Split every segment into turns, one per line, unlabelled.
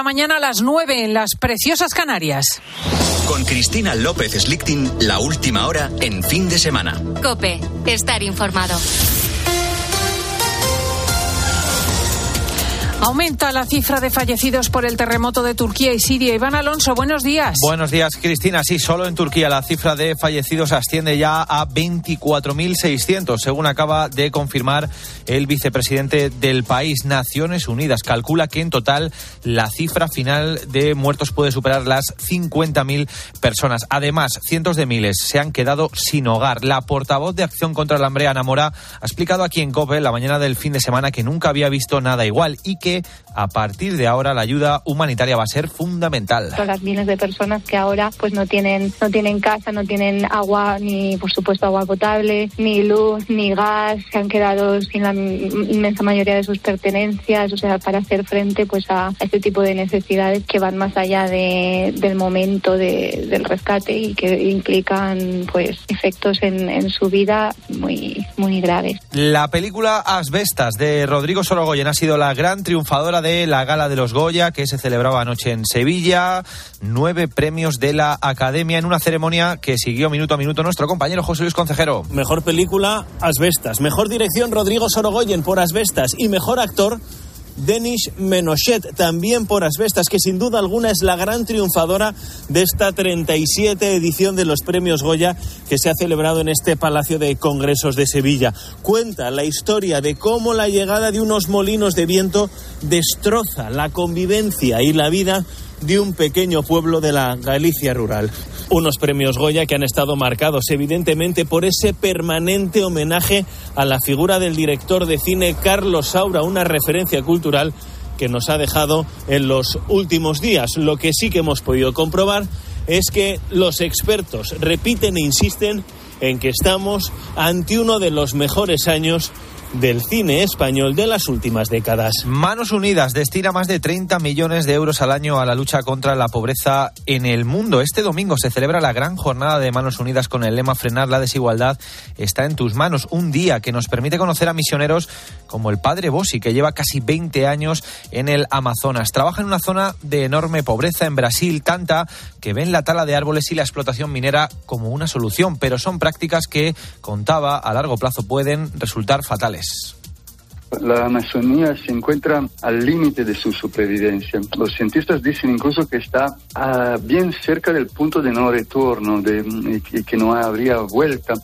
la mañana a las 9 en las preciosas Canarias.
Con Cristina López Slichting, la última hora en fin de semana.
Cope, estar informado.
Aumenta la cifra de fallecidos por el terremoto de Turquía y Siria. Iván Alonso, buenos días.
Buenos días, Cristina. Sí, solo en Turquía la cifra de fallecidos asciende ya a 24.600, según acaba de confirmar el vicepresidente del país. Naciones Unidas calcula que en total la cifra final de muertos puede superar las 50.000 personas. Además, cientos de miles se han quedado sin hogar. La portavoz de Acción contra el Hambre, Ana Mora, ha explicado aquí en COPE la mañana del fin de semana que nunca había visto nada igual y que a partir de ahora la ayuda humanitaria va a ser fundamental.
Son las miles de personas que ahora pues no tienen no tienen casa, no tienen agua ni por supuesto agua potable, ni luz, ni gas, se han quedado sin la inmensa mayoría de sus pertenencias, o sea, para hacer frente pues a este tipo de necesidades que van más allá de, del momento de, del rescate y que implican pues efectos en, en su vida muy muy graves.
La película Asbestas de Rodrigo Sorogoyen ha sido la gran de la Gala de los Goya que se celebraba anoche en Sevilla. Nueve premios de la Academia en una ceremonia que siguió minuto a minuto nuestro compañero José Luis Concejero.
Mejor película, Asbestas. Mejor dirección, Rodrigo Sorogoyen por Asbestas. Y mejor actor, Denis Menochet, también por Asbestas, que sin duda alguna es la gran triunfadora de esta 37 edición de los premios Goya que se ha celebrado en este Palacio de Congresos de Sevilla. Cuenta la historia de cómo la llegada de unos molinos de viento destroza la convivencia y la vida de un pequeño pueblo de la Galicia rural. Unos premios Goya que han estado marcados evidentemente por ese permanente homenaje a la figura del director de cine Carlos Saura, una referencia cultural que nos ha dejado en los últimos días. Lo que sí que hemos podido comprobar es que los expertos repiten e insisten en que estamos ante uno de los mejores años del cine español de las últimas décadas.
Manos Unidas destina más de 30 millones de euros al año a la lucha contra la pobreza en el mundo. Este domingo se celebra la gran jornada de Manos Unidas con el lema Frenar la desigualdad está en tus manos. Un día que nos permite conocer a misioneros como el padre Bossi, que lleva casi 20 años en el Amazonas. Trabaja en una zona de enorme pobreza en Brasil, tanta que ven la tala de árboles y la explotación minera como una solución, pero son prácticas que, contaba, a largo plazo pueden resultar fatales.
La Amazonía se encuentra al límite de su supervivencia. Los cientistas dicen incluso que está uh, bien cerca del punto de no retorno de, y, y que no habría vuelta.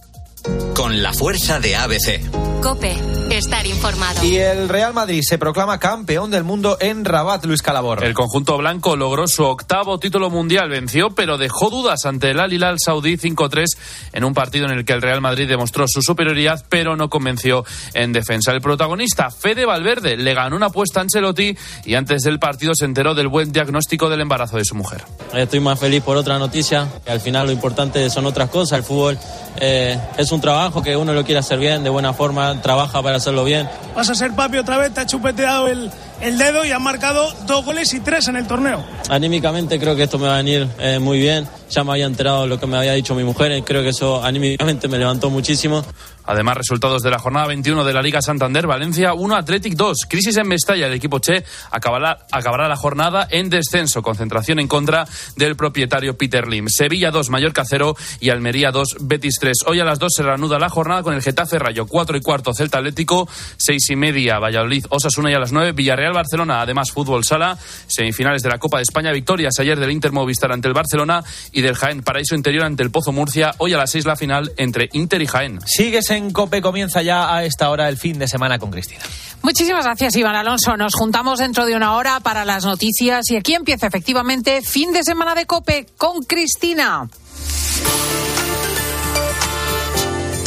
Con la fuerza de ABC.
Cope, estar informado.
Y el Real Madrid se proclama campeón del mundo en Rabat, Luis Calabor.
El conjunto blanco logró su octavo título mundial, venció, pero dejó dudas ante el Al Hilal Saudí 5-3 en un partido en el que el Real Madrid demostró su superioridad, pero no convenció en defensa. El protagonista, Fede Valverde, le ganó una apuesta a Ancelotti y antes del partido se enteró del buen diagnóstico del embarazo de su mujer.
Estoy más feliz por otra noticia, que al final lo importante son otras cosas. El fútbol eh, es un trabajo que uno lo quiere hacer bien, de buena forma, trabaja para hacerlo bien.
Vas a ser papi otra vez, te ha chupeteado el, el dedo y ha marcado dos goles y tres en el torneo.
Anímicamente creo que esto me va a venir eh, muy bien. Ya me había enterado de lo que me había dicho mi mujer y creo que eso anímicamente me levantó muchísimo.
Además, resultados de la jornada 21 de la Liga Santander, Valencia 1, Athletic 2. Crisis en Mestalla, el equipo Che acabará, acabará la jornada en descenso. Concentración en contra del propietario Peter Lim. Sevilla 2, Mallorca 0 y Almería 2, Betis 3. Hoy a las 2 se reanuda la jornada con el Getafe Rayo 4 y cuarto, Celta Atlético 6 y media, Valladolid Osasuna y a las 9, Villarreal Barcelona. Además, fútbol sala, semifinales de la Copa de España, victorias ayer del Inter Movistar ante el Barcelona y del Jaén Paraíso Interior ante el Pozo Murcia. Hoy a las 6 la final entre Inter y Jaén.
Sigues en COPE, comienza ya a esta hora el fin de semana con Cristina.
Muchísimas gracias, Iván Alonso. Nos juntamos dentro de una hora para las noticias y aquí empieza efectivamente fin de semana de COPE con Cristina.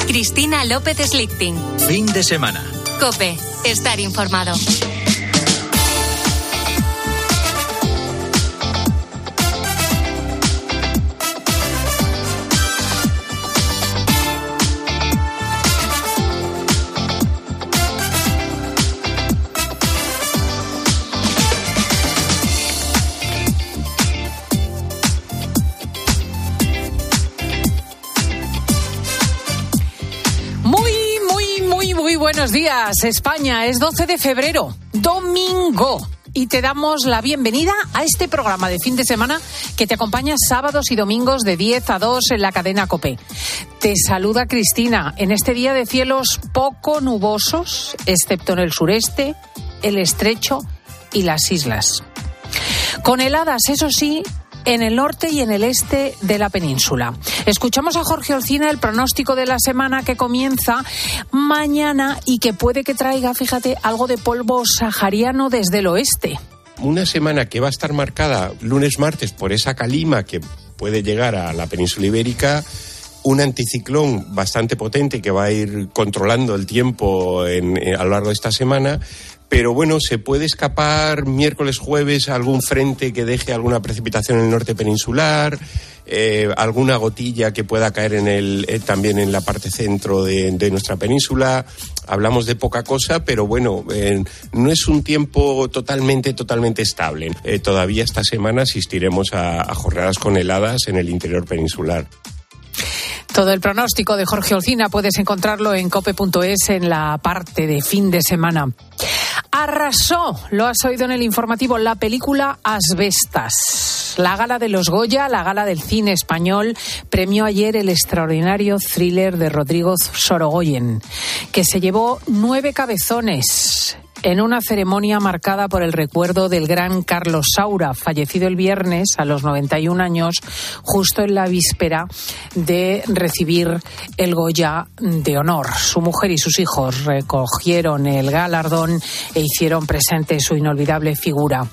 Cristina López Slichting.
Fin de semana.
Cope, estar informado.
Buenos días. España es 12 de febrero, domingo. y te damos la bienvenida a este programa de fin de semana que te acompaña sábados y domingos de 10 a 2 en la cadena Cope. Te saluda Cristina en este día de cielos poco nubosos, excepto en el sureste, el estrecho y las islas. Con heladas, eso sí, en el norte y en el este de la península. Escuchamos a Jorge Orcina el pronóstico de la semana que comienza mañana y que puede que traiga, fíjate, algo de polvo sahariano desde el oeste.
Una semana que va a estar marcada lunes-martes por esa calima que puede llegar a la península ibérica un anticiclón bastante potente que va a ir controlando el tiempo en, a lo largo de esta semana, pero bueno, se puede escapar miércoles, jueves algún frente que deje alguna precipitación en el norte peninsular, eh, alguna gotilla que pueda caer en el, eh, también en la parte centro de, nuestra península. Hablamos de poca cosa, pero bueno, eh, no es un tiempo totalmente, totalmente estable. todavía esta semana asistiremos a, a jornadas con heladas en el interior peninsular.
Todo el pronóstico de Jorge Olcina puedes encontrarlo en cope.es en la parte de fin de semana. Arrasó, lo has oído en el informativo, la película Asbestas. La gala de los Goya, la gala del cine español, premió ayer el extraordinario thriller de Rodrigo Sorogoyen, que se llevó nueve cabezones en una ceremonia marcada por el recuerdo del gran Carlos Saura, fallecido el viernes a los 91 años, justo en la víspera de recibir el Goya de honor. Su mujer y sus hijos recogieron el galardón e hicieron presente su inolvidable figura.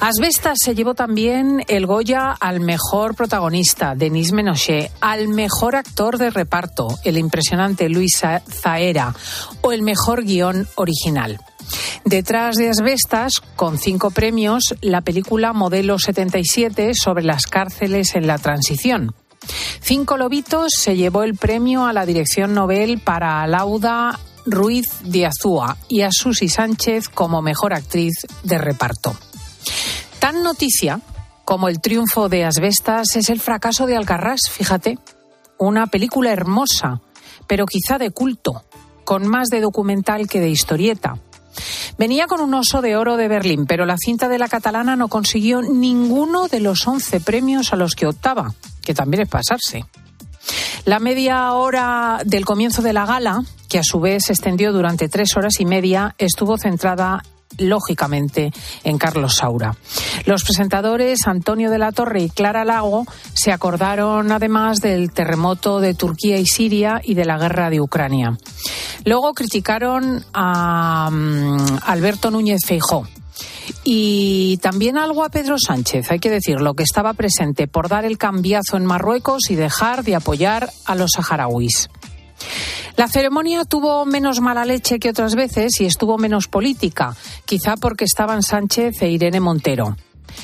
Asbestas se llevó también el Goya al mejor protagonista, Denis Menochet, al mejor actor de reparto, el impresionante Luis Zaera, o el mejor guion original. Detrás de Asbestas, con cinco premios, la película Modelo 77 sobre las cárceles en la transición. Cinco Lobitos se llevó el premio a la dirección Nobel para Lauda Ruiz de Azúa y a Susi Sánchez como mejor actriz de reparto. Tan noticia como el triunfo de Asbestas es el fracaso de Alcarrás, fíjate. Una película hermosa, pero quizá de culto, con más de documental que de historieta. Venía con un oso de oro de Berlín, pero la cinta de la catalana no consiguió ninguno de los 11 premios a los que optaba, que también es pasarse. La media hora del comienzo de la gala, que a su vez se extendió durante tres horas y media, estuvo centrada lógicamente, en Carlos Saura. Los presentadores Antonio de la Torre y Clara Lago se acordaron además del terremoto de Turquía y Siria y de la guerra de Ucrania. Luego criticaron a mm, Alberto Núñez Feijó. Y también algo a Pedro Sánchez, hay que decirlo, que estaba presente por dar el cambiazo en Marruecos y dejar de apoyar a los saharauis. La ceremonia tuvo menos mala leche que otras veces y estuvo menos política, quizá porque estaban Sánchez e Irene Montero.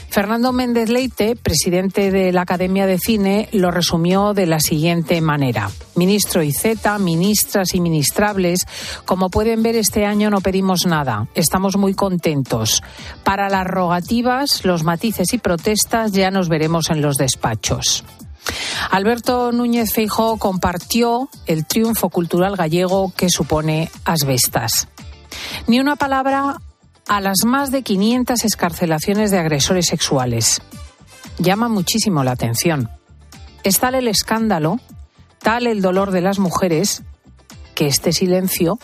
Fernando Méndez Leite, presidente de la Academia de Cine, lo resumió de la siguiente manera. Ministro IZ, ministras y ministrables, como pueden ver este año no pedimos nada. Estamos muy contentos. Para las rogativas, los matices y protestas ya nos veremos en los despachos. Alberto Núñez Feijóo compartió el triunfo cultural gallego que supone Asbestas. Ni una palabra a las más de 500 escarcelaciones de agresores sexuales. Llama muchísimo la atención. Es tal el escándalo, tal el dolor de las mujeres, que este silencio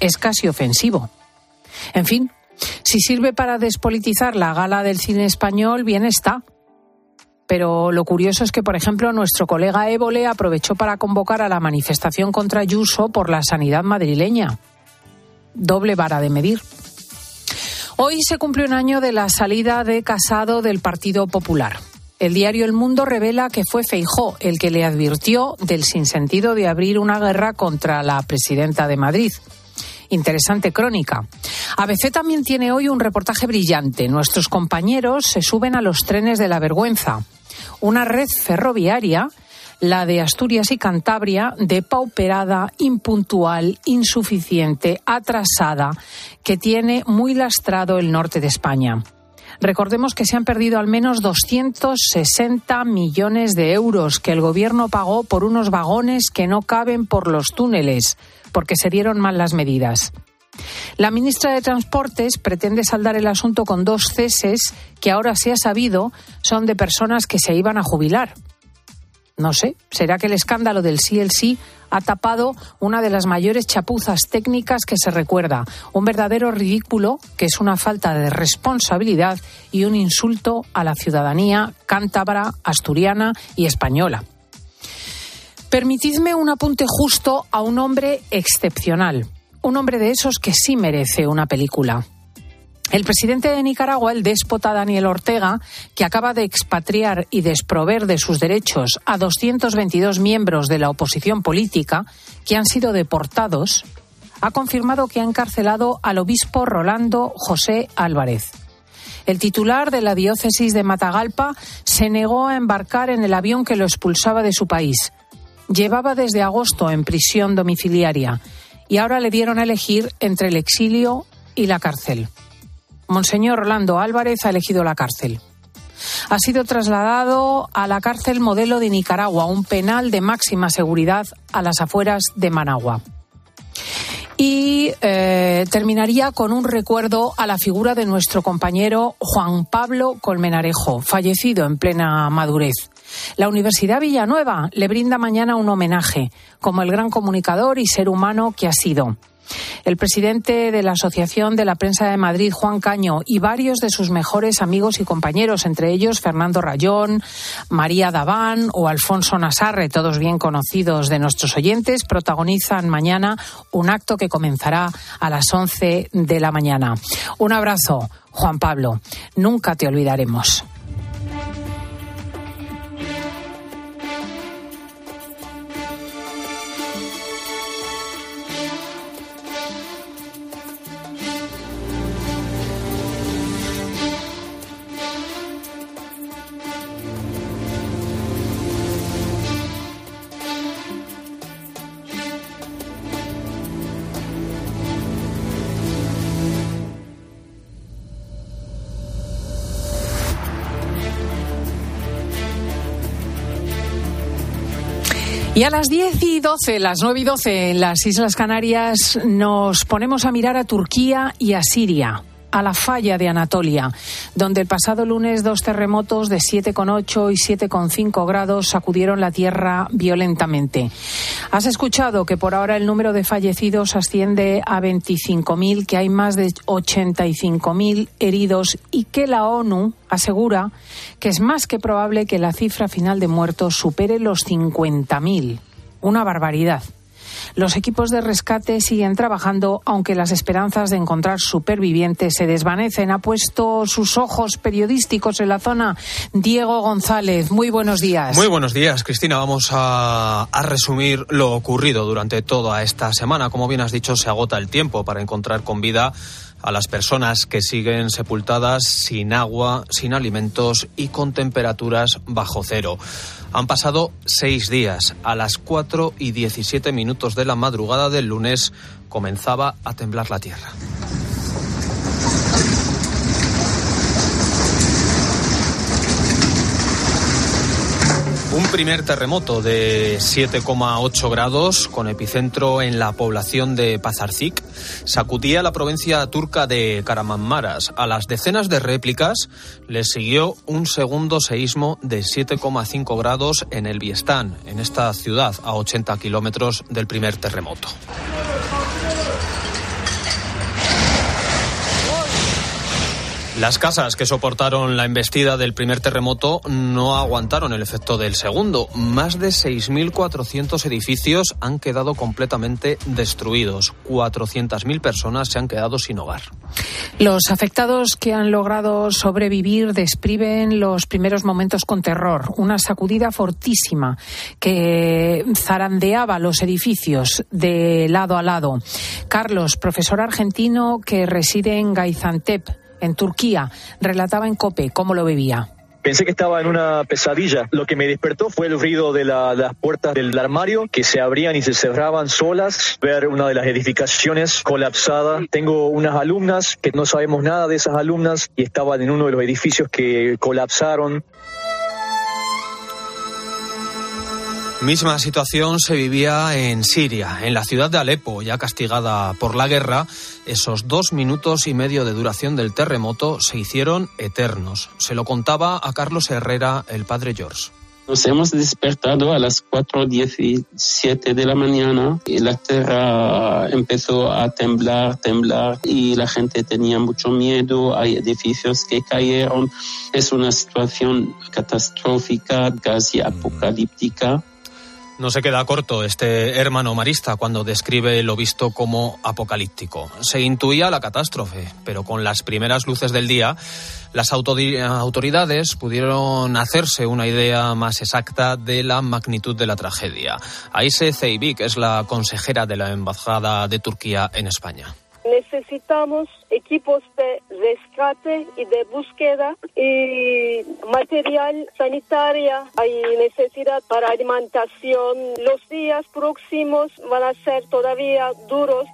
es casi ofensivo. En fin, si sirve para despolitizar la gala del cine español, bien está. Pero lo curioso es que, por ejemplo, nuestro colega Évole aprovechó para convocar a la manifestación contra Ayuso por la sanidad madrileña. Doble vara de medir. Hoy se cumple un año de la salida de Casado del Partido Popular. El diario El Mundo revela que fue Feijó el que le advirtió del sinsentido de abrir una guerra contra la presidenta de Madrid. Interesante crónica. ABC también tiene hoy un reportaje brillante. Nuestros compañeros se suben a los trenes de la vergüenza. Una red ferroviaria la de Asturias y Cantabria, depauperada, impuntual, insuficiente, atrasada, que tiene muy lastrado el norte de España. Recordemos que se han perdido al menos 260 millones de euros que el Gobierno pagó por unos vagones que no caben por los túneles, porque se dieron mal las medidas. La ministra de Transportes pretende saldar el asunto con dos ceses que ahora se ha sabido son de personas que se iban a jubilar. No sé, ¿será que el escándalo del CLC ha tapado una de las mayores chapuzas técnicas que se recuerda? Un verdadero ridículo que es una falta de responsabilidad y un insulto a la ciudadanía cántabra, asturiana y española. Permitidme un apunte justo a un hombre excepcional, un hombre de esos que sí merece una película. El presidente de Nicaragua, el déspota Daniel Ortega, que acaba de expatriar y desprover de sus derechos a 222 miembros de la oposición política que han sido deportados, ha confirmado que ha encarcelado al obispo Rolando José Álvarez. El titular de la diócesis de Matagalpa se negó a embarcar en el avión que lo expulsaba de su país. Llevaba desde agosto en prisión domiciliaria y ahora le dieron a elegir entre el exilio y la cárcel. Monseñor Orlando Álvarez ha elegido la cárcel. Ha sido trasladado a la cárcel modelo de Nicaragua, un penal de máxima seguridad a las afueras de Managua. Y eh, terminaría con un recuerdo a la figura de nuestro compañero Juan Pablo Colmenarejo, fallecido en plena madurez. La Universidad Villanueva le brinda mañana un homenaje, como el gran comunicador y ser humano que ha sido. El presidente de la Asociación de la Prensa de Madrid, Juan Caño, y varios de sus mejores amigos y compañeros, entre ellos Fernando Rayón, María Daván o Alfonso Nasarre, todos bien conocidos de nuestros oyentes, protagonizan mañana un acto que comenzará a las 11 de la mañana. Un abrazo, Juan Pablo. Nunca te olvidaremos. Y a las 10 y 12, las 9 y 12 en las Islas Canarias, nos ponemos a mirar a Turquía y a Siria a la falla de Anatolia, donde el pasado lunes dos terremotos de 7,8 y 7,5 grados sacudieron la tierra violentamente. Has escuchado que por ahora el número de fallecidos asciende a 25.000, que hay más de 85.000 heridos y que la ONU asegura que es más que probable que la cifra final de muertos supere los 50.000. Una barbaridad. Los equipos de rescate siguen trabajando, aunque las esperanzas de encontrar supervivientes se desvanecen. Ha puesto sus ojos periodísticos en la zona Diego González. Muy buenos días.
Muy buenos días, Cristina. Vamos a, a resumir lo ocurrido durante toda esta semana. Como bien has dicho, se agota el tiempo para encontrar con vida a las personas que siguen sepultadas sin agua, sin alimentos y con temperaturas bajo cero. Han pasado seis días. A las 4 y 17 minutos de la madrugada del lunes comenzaba a temblar la tierra. Primer terremoto de 7,8 grados con epicentro en la población de Pazarcik sacudía la provincia turca de Karamanmaras. A las decenas de réplicas le siguió un segundo seísmo de 7,5 grados en el Biestán, en esta ciudad a 80 kilómetros del primer terremoto. Las casas que soportaron la embestida del primer terremoto no aguantaron el efecto del segundo. Más de 6.400 edificios han quedado completamente destruidos. 400.000 personas se han quedado sin hogar.
Los afectados que han logrado sobrevivir describen los primeros momentos con terror. Una sacudida fortísima que zarandeaba los edificios de lado a lado. Carlos, profesor argentino que reside en Gaizantep, en Turquía, relataba en COPE cómo lo vivía.
Pensé que estaba en una pesadilla. Lo que me despertó fue el ruido de la, las puertas del armario que se abrían y se cerraban solas, ver una de las edificaciones colapsada. Tengo unas alumnas que no sabemos nada de esas alumnas y estaban en uno de los edificios que colapsaron.
Misma situación se vivía en Siria, en la ciudad de Alepo, ya castigada por la guerra. Esos dos minutos y medio de duración del terremoto se hicieron eternos. Se lo contaba a Carlos Herrera, el padre George.
Nos hemos despertado a las 4.17 de la mañana y la tierra empezó a temblar, temblar y la gente tenía mucho miedo. Hay edificios que cayeron. Es una situación catastrófica, casi apocalíptica.
No se queda corto este hermano marista cuando describe lo visto como apocalíptico. Se intuía la catástrofe, pero con las primeras luces del día, las autoridades pudieron hacerse una idea más exacta de la magnitud de la tragedia. Aise Zeybik es la consejera de la Embajada de Turquía en España.
Necesitamos equipos de rescate y de búsqueda y material sanitario. Hay necesidad para alimentación. Los días próximos van a ser todavía duros.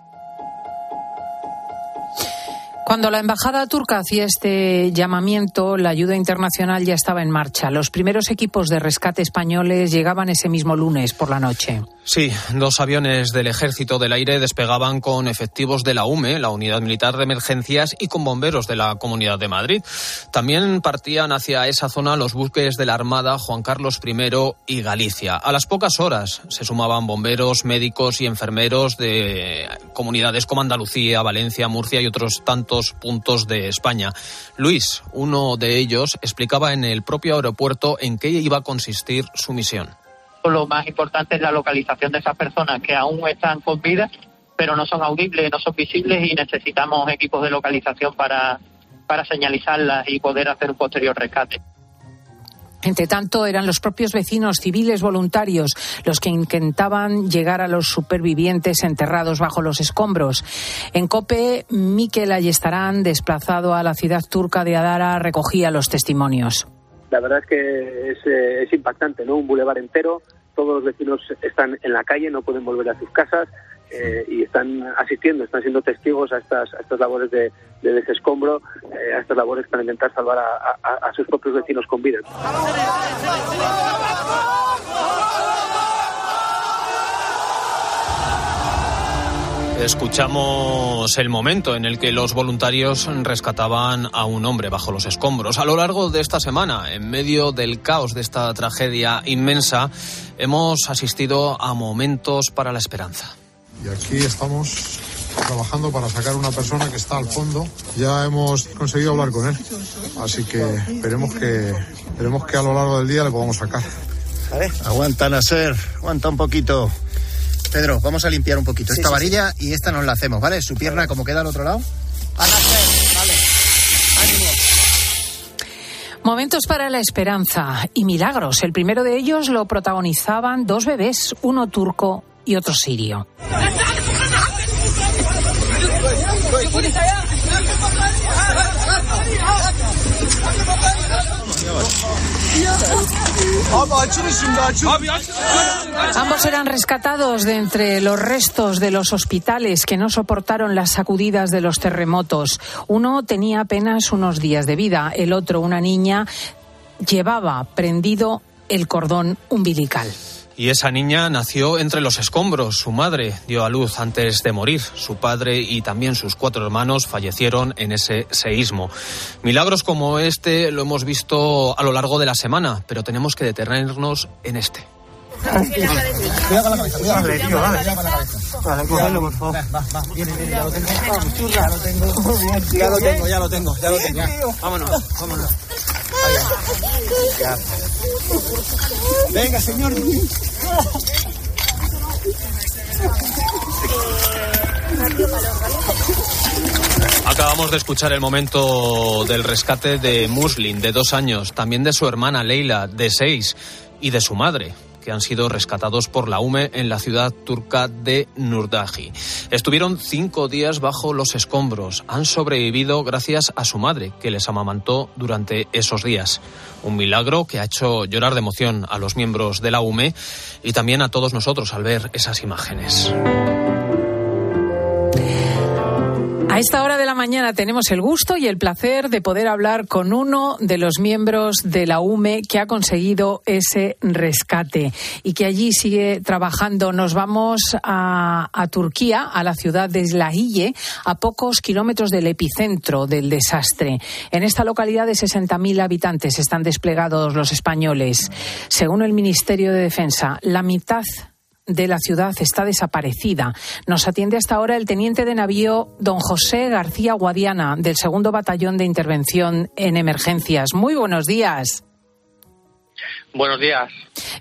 Cuando la embajada turca hacía este llamamiento, la ayuda internacional ya estaba en marcha. Los primeros equipos de rescate españoles llegaban ese mismo lunes por la noche.
Sí, dos aviones del Ejército del Aire despegaban con efectivos de la UME, la Unidad Militar de Emergencias, y con bomberos de la Comunidad de Madrid. También partían hacia esa zona los buques de la Armada Juan Carlos I y Galicia. A las pocas horas se sumaban bomberos, médicos y enfermeros de comunidades como Andalucía, Valencia, Murcia y otros tantos puntos de España. Luis, uno de ellos, explicaba en el propio aeropuerto en qué iba a consistir su misión
lo más importante es la localización de esas personas que aún están con vida, pero no son audibles, no son visibles y necesitamos equipos de localización para, para señalizarlas y poder hacer un posterior rescate.
Entre tanto, eran los propios vecinos civiles voluntarios los que intentaban llegar a los supervivientes enterrados bajo los escombros. En COPE, Miquel Ayestarán, desplazado a la ciudad turca de Adara, recogía los testimonios
la verdad es que eh, es, impactante, ¿no? Un bulevar entero, todos los vecinos están en la calle, no pueden volver a sus casas eh, y están asistiendo, están siendo testigos a estas, a estas labores de, desescombro, eh, a estas labores para intentar salvar a sus propios vecinos con vida.
Escuchamos el momento en el que los voluntarios rescataban a un hombre bajo los escombros. A lo largo de esta semana, en medio del caos de esta tragedia inmensa, hemos asistido a momentos para la esperanza.
Y aquí estamos trabajando para sacar a una persona que está al fondo. Ya hemos conseguido hablar con él, así que esperemos que, esperemos que a lo largo del día le podamos sacar.
Aguanta, Nasser, aguanta un poquito. Pedro, vamos a limpiar un poquito esta varilla y esta nos la hacemos, ¿vale? Su pierna como queda al otro lado. vale.
Momentos para la esperanza y milagros. El primero de ellos lo protagonizaban dos bebés, uno turco y otro sirio. Ambos eran rescatados de entre los restos de los hospitales que no soportaron las sacudidas de los terremotos. Uno tenía apenas unos días de vida, el otro, una niña, llevaba prendido el cordón umbilical.
Y esa niña nació entre los escombros. Su madre dio a luz antes de morir. Su padre y también sus cuatro hermanos fallecieron en ese seísmo. Milagros como este lo hemos visto a lo largo de la semana, pero tenemos que detenernos en este. Ya lo tengo. Ya lo tengo. Ya lo tengo, tengo. Vámonos, Venga, señor. Acabamos de escuchar el momento del rescate de Muslin, de dos años, también de su hermana Leila, de seis, y de su madre, que han sido rescatados por la UME en la ciudad turca de Nurdaji. Estuvieron cinco días bajo los escombros. Han sobrevivido gracias a su madre, que les amamantó durante esos días. Un milagro que ha hecho llorar de emoción a los miembros de la UME y también a todos nosotros al ver esas imágenes.
Esta hora de la mañana tenemos el gusto y el placer de poder hablar con uno de los miembros de la UME que ha conseguido ese rescate y que allí sigue trabajando. Nos vamos a, a Turquía, a la ciudad de Islahiye, a pocos kilómetros del epicentro del desastre. En esta localidad de 60.000 habitantes están desplegados los españoles. Según el Ministerio de Defensa, la mitad de la ciudad está desaparecida. Nos atiende hasta ahora el teniente de navío don José García Guadiana, del segundo batallón de intervención en emergencias. Muy buenos días.
Buenos días.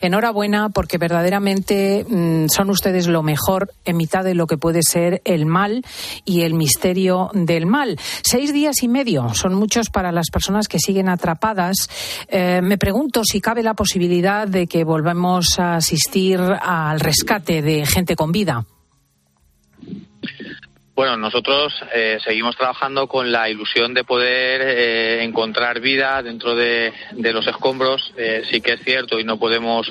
Enhorabuena porque verdaderamente mm, son ustedes lo mejor en mitad de lo que puede ser el mal y el misterio del mal. Seis días y medio son muchos para las personas que siguen atrapadas. Eh, me pregunto si cabe la posibilidad de que volvamos a asistir al rescate de gente con vida.
Bueno, nosotros eh, seguimos trabajando con la ilusión de poder eh, encontrar vida dentro de, los escombros. Eh, sí que es cierto y no podemos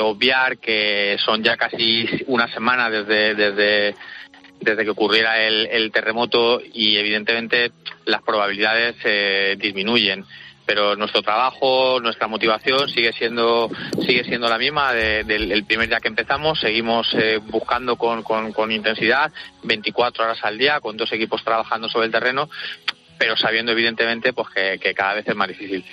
obviar que son ya casi una semana desde, desde, desde que ocurriera el, el terremoto y evidentemente las probabilidades disminuyen pero nuestro trabajo, nuestra motivación sigue siendo sigue siendo la misma del primer día que empezamos. Seguimos eh, buscando con, con, intensidad, 24 horas al día, con dos equipos trabajando sobre el terreno, pero sabiendo evidentemente pues que cada vez es más difícil.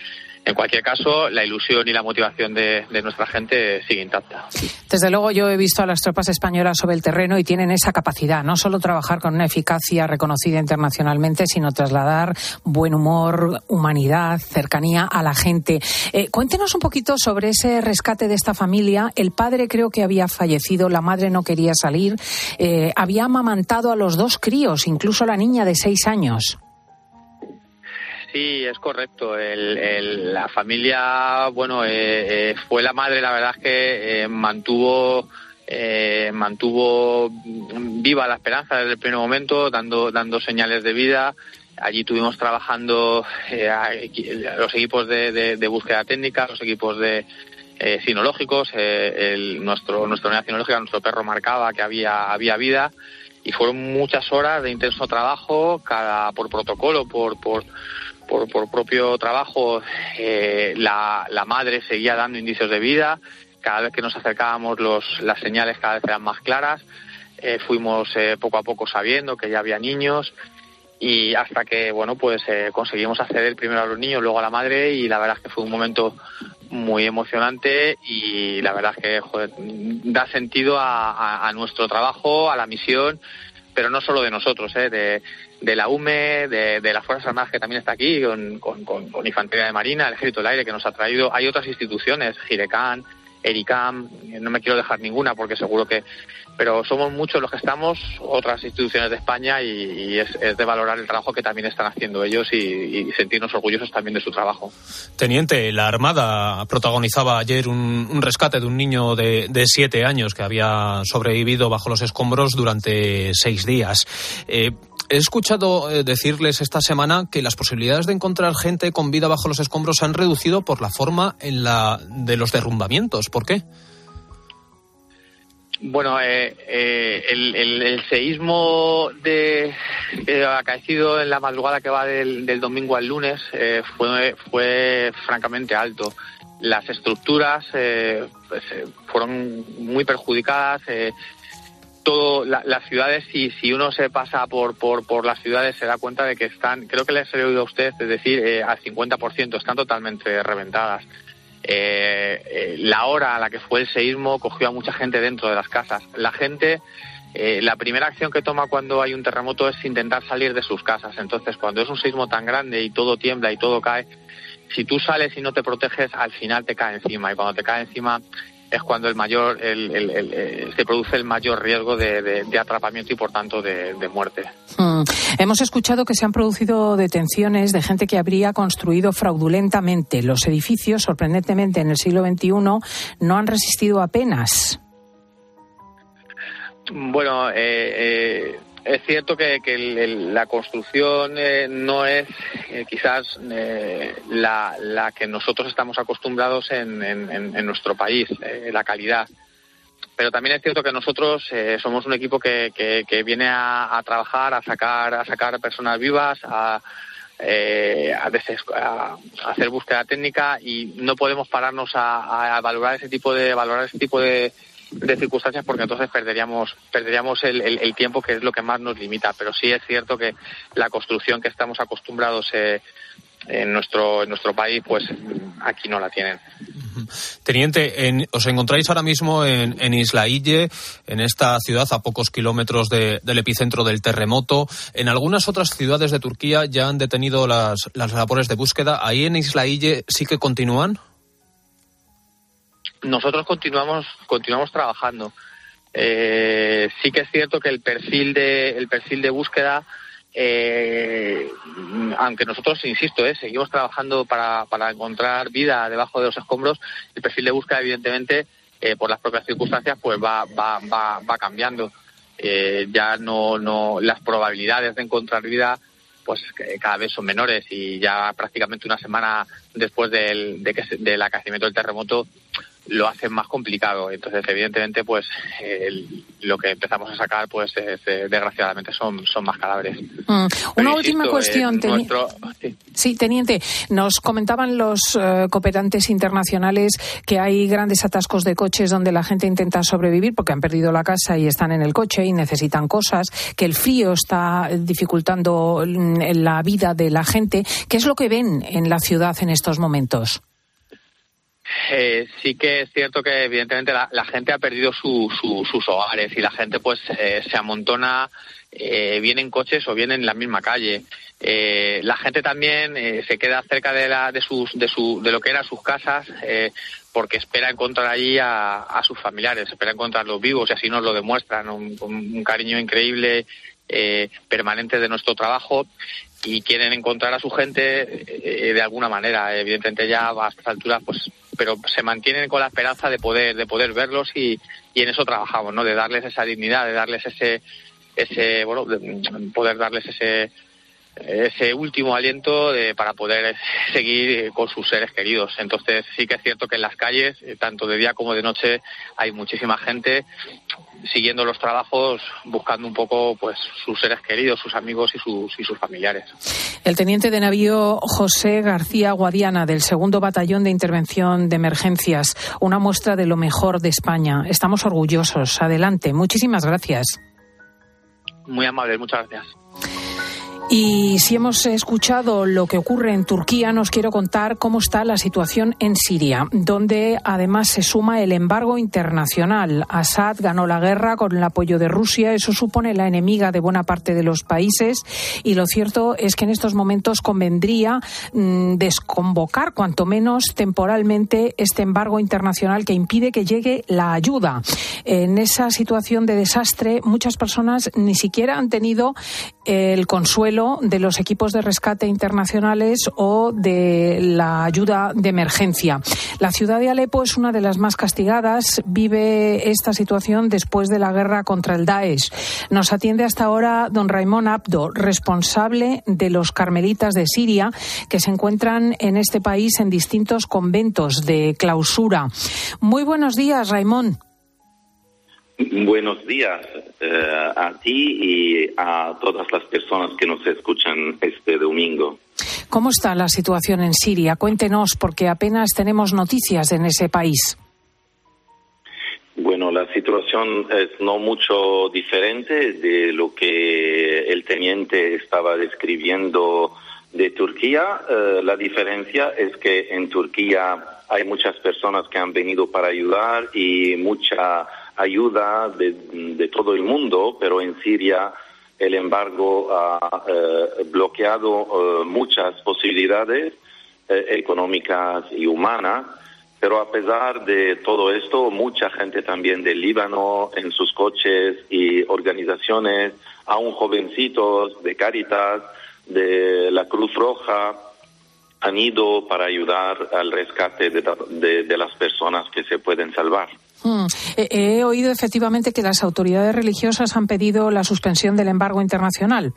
En cualquier caso, la ilusión y la motivación de, nuestra gente sigue intacta.
Desde luego, yo he visto a las tropas españolas sobre el terreno y tienen esa capacidad, no solo trabajar con una eficacia reconocida internacionalmente, sino trasladar buen humor, humanidad, cercanía a la gente. Eh, cuéntenos un poquito sobre ese rescate de esta familia. El padre creo que había fallecido, la madre no quería salir, eh, había amamantado a los dos críos, incluso la niña de seis años.
Sí, es correcto. la familia, bueno, eh, eh, fue la madre, la verdad es que eh, mantuvo mantuvo viva la esperanza desde el primer momento, dando dando señales de vida. Allí tuvimos trabajando los equipos de, búsqueda técnica, los equipos de sinológicos, nuestro nuestra unidad sinológica, nuestro perro marcaba que había había vida y fueron muchas horas de intenso trabajo, cada por protocolo, por por por, propio trabajo, eh, la, la, madre seguía dando indicios de vida. Cada vez que nos acercábamos, los, las señales cada vez eran más claras. Eh, fuimos eh, poco a poco sabiendo que ya había niños y hasta que, bueno, pues conseguimos acceder primero a los niños, luego a la madre y la verdad es que fue un momento muy emocionante y la verdad es que da sentido a nuestro trabajo, a la misión pero no solo de nosotros, ¿eh? de, de la UME, de, de, las Fuerzas Armadas que también está aquí, con, con, Infantería de Marina, el Ejército del Aire que nos ha traído. Hay otras instituciones, Girecan, Ericam, no me quiero dejar ninguna porque seguro que... Pero somos muchos los que estamos, otras instituciones de España y, es, de valorar el trabajo que también están haciendo ellos y, sentirnos orgullosos también de su trabajo.
Teniente, la Armada protagonizaba ayer un, rescate de un niño de, siete años que había sobrevivido bajo los escombros durante seis días. Eh, He escuchado eh, decirles esta semana que las posibilidades de encontrar gente con vida bajo los escombros se han reducido por la forma en la de los derrumbamientos. ¿Por qué?
Bueno, eh, eh, el, seísmo de, acaecido en la madrugada que va del, domingo al lunes fue, fue francamente alto. Las estructuras pues, fueron muy perjudicadas todo las ciudades si si uno se pasa por, por por las ciudades se da cuenta de que están creo que les he oído a usted es decir eh, al 50% están totalmente reventadas. Eh, eh, la hora a la que fue el seísmo cogió a mucha gente dentro de las casas. La gente eh, la primera acción que toma cuando hay un terremoto es intentar salir de sus casas. Entonces cuando es un seísmo tan grande y todo tiembla y todo cae si tú sales y no te proteges al final te cae encima. Y cuando te cae encima es cuando el mayor eh, se produce el mayor riesgo de, atrapamiento y por tanto de, muerte.
Hmm. Hemos escuchado que se han producido detenciones de gente que habría construido fraudulentamente. Los edificios, sorprendentemente en el siglo XXI, no han resistido apenas.
Bueno, eh, eh es cierto que, la construcción eh, no es eh, quizás eh, la, que nosotros estamos acostumbrados en, nuestro país, la calidad. pero también es cierto que nosotros eh, somos un equipo que, viene a, trabajar, a sacar, a sacar personas vivas, a, eh, a, hacer búsqueda técnica y no podemos pararnos a, valorar ese tipo de valorar ese tipo de, circunstancias porque entonces perderíamos perderíamos el, el, tiempo que es lo que más nos limita pero sí es cierto que la construcción que estamos acostumbrados eh, en nuestro en nuestro país pues aquí no la tienen
Teniente, os encontráis ahora mismo en, Isla Ille, en esta ciudad a pocos kilómetros del epicentro del terremoto. En algunas otras ciudades de Turquía ya han detenido las, labores de búsqueda. ¿Ahí en Isla Ille sí que continúan?
Nosotros continuamos, continuamos trabajando. Eh, sí que es cierto que el perfil de, el perfil de búsqueda eh, aunque nosotros, insisto, eh, seguimos trabajando para, para encontrar vida debajo de los escombros, el perfil de búsqueda, evidentemente, eh, por las propias circunstancias, pues va, va, va, va cambiando. Eh, ya no, no, las probabilidades de encontrar vida pues cada vez son menores y ya prácticamente una semana después del, de que, del acaecimiento del terremoto lo hacen más complicado. Entonces, evidentemente, pues lo que empezamos a sacar, pues eh, desgraciadamente son, son más cadáveres.
Mm. Una última cuestión. sí. teniente, nos comentaban los eh, cooperantes internacionales que hay grandes atascos de coches donde la gente intenta sobrevivir porque han perdido la casa y están en el coche y necesitan cosas, que el frío está dificultando mm, la vida de la gente. ¿Qué es lo que ven en la ciudad en estos momentos?
Eh, sí que es cierto que evidentemente la, gente ha perdido sus hogares y la gente pues eh, se amontona eh, bien en coches o bien en la misma calle. Eh, la gente también se queda cerca de, la, de, sus, de, su, de lo que eran sus casas porque espera encontrar allí a, sus familiares, espera encontrarlos vivos y así nos lo demuestran, un, un cariño increíble permanente de nuestro trajo y quieren encontrar a su gente de alguna manera. Evidentemente ya a estas alturas pues pero se mantienen con la esperanza de poder de poder verlos y, y en eso trabajamos, ¿no? De darles esa dignidad, de darles ese ese bueno, de poder darles ese ese último aliento de, para poder seguir con sus seres queridos. Entonces sí que es cierto que en las calles, eh, tanto de día como de noche, hay muchísima gente siguiendo los trabajos, buscando un poco pues sus seres queridos, sus amigos y sus, y sus familiares.
El teniente de navío José García Guadiana, del segundo batallón de intervención de emergencias, una muestra de lo mejor de España. Estamos orgullosos. Adelante. Muchísimas gracias.
Muy amable, muchas gracias.
Y si hemos escuchado lo que ocurre en Turquía, nos quiero contar cómo está la situación en Siria, donde además se suma el embargo internacional. Assad ganó la guerra con el apoyo de Rusia, eso supone la enemiga de buena parte de los países y lo cierto es que en estos momentos convendría mm, desconvocar cuanto menos temporalmente este embargo internacional que impide que llegue la ayuda. En esa situación de desastre, muchas personas ni siquiera han tenido el consuelo de los equipos de rescate internacionales o de la ayuda de emergencia. La ciudad de Alepo es una de las más castigadas. Vive esta situación después de la guerra contra el Daesh. Nos atiende hasta ahora don Raimón Abdo, responsable de los carmelitas de Siria, que se encuentran en este país en distintos conventos de clausura. Muy buenos días, Raimón.
Buenos días eh, a ti y a todas las personas que nos escuchan este domingo.
¿Cómo está la situación en Siria? Cuéntenos, porque apenas tenemos noticias en ese país.
Bueno, la situación es no mucho diferente de lo que el teniente estaba describiendo de Turquía. Eh, la diferencia es que en Turquía hay muchas personas que han venido para ayudar y mucha ayuda de, todo el mundo, pero en Siria el embargo ha eh, bloqueado eh, muchas posibilidades eh, económicas y humanas. Pero a pesar de todo esto, mucha gente también del Líbano en sus coches y organizaciones, aún jovencitos de Caritas, de la Cruz Roja, han ido para ayudar al rescate de las personas que se pueden salvar.
Mm. He, oído efectivamente que las autoridades religiosas han pedido la suspensión del embargo internacional.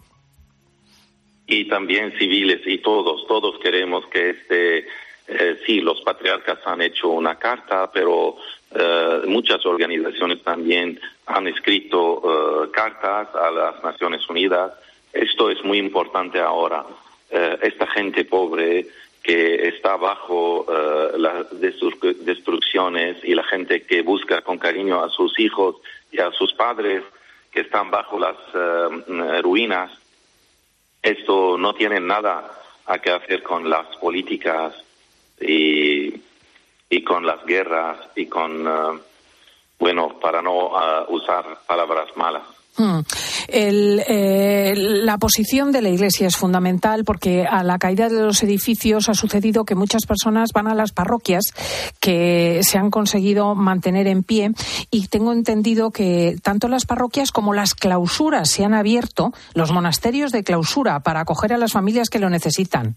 Y también civiles y todos, todos queremos que este eh, sí, los patriarcas han hecho una carta, pero eh, muchas organizaciones también han escrito eh, cartas a las Naciones Unidas. Esto es muy importante ahora. Eh, esta gente pobre que está bajo las destrucciones y la gente que busca con cariño a sus hijos y a sus padres que están bajo las ruinas, esto no tiene nada a que hacer con las políticas y, y con las guerras y con, uh, bueno, para no usar palabras malas.
Hmm. El, eh, la posición de la Iglesia es fundamental porque a la caída de los edificios ha sucedido que muchas personas van a las parroquias que se han conseguido mantener en pie y tengo entendido que tanto las parroquias como las clausuras se han abierto, los monasterios de clausura, para acoger a las familias que lo necesitan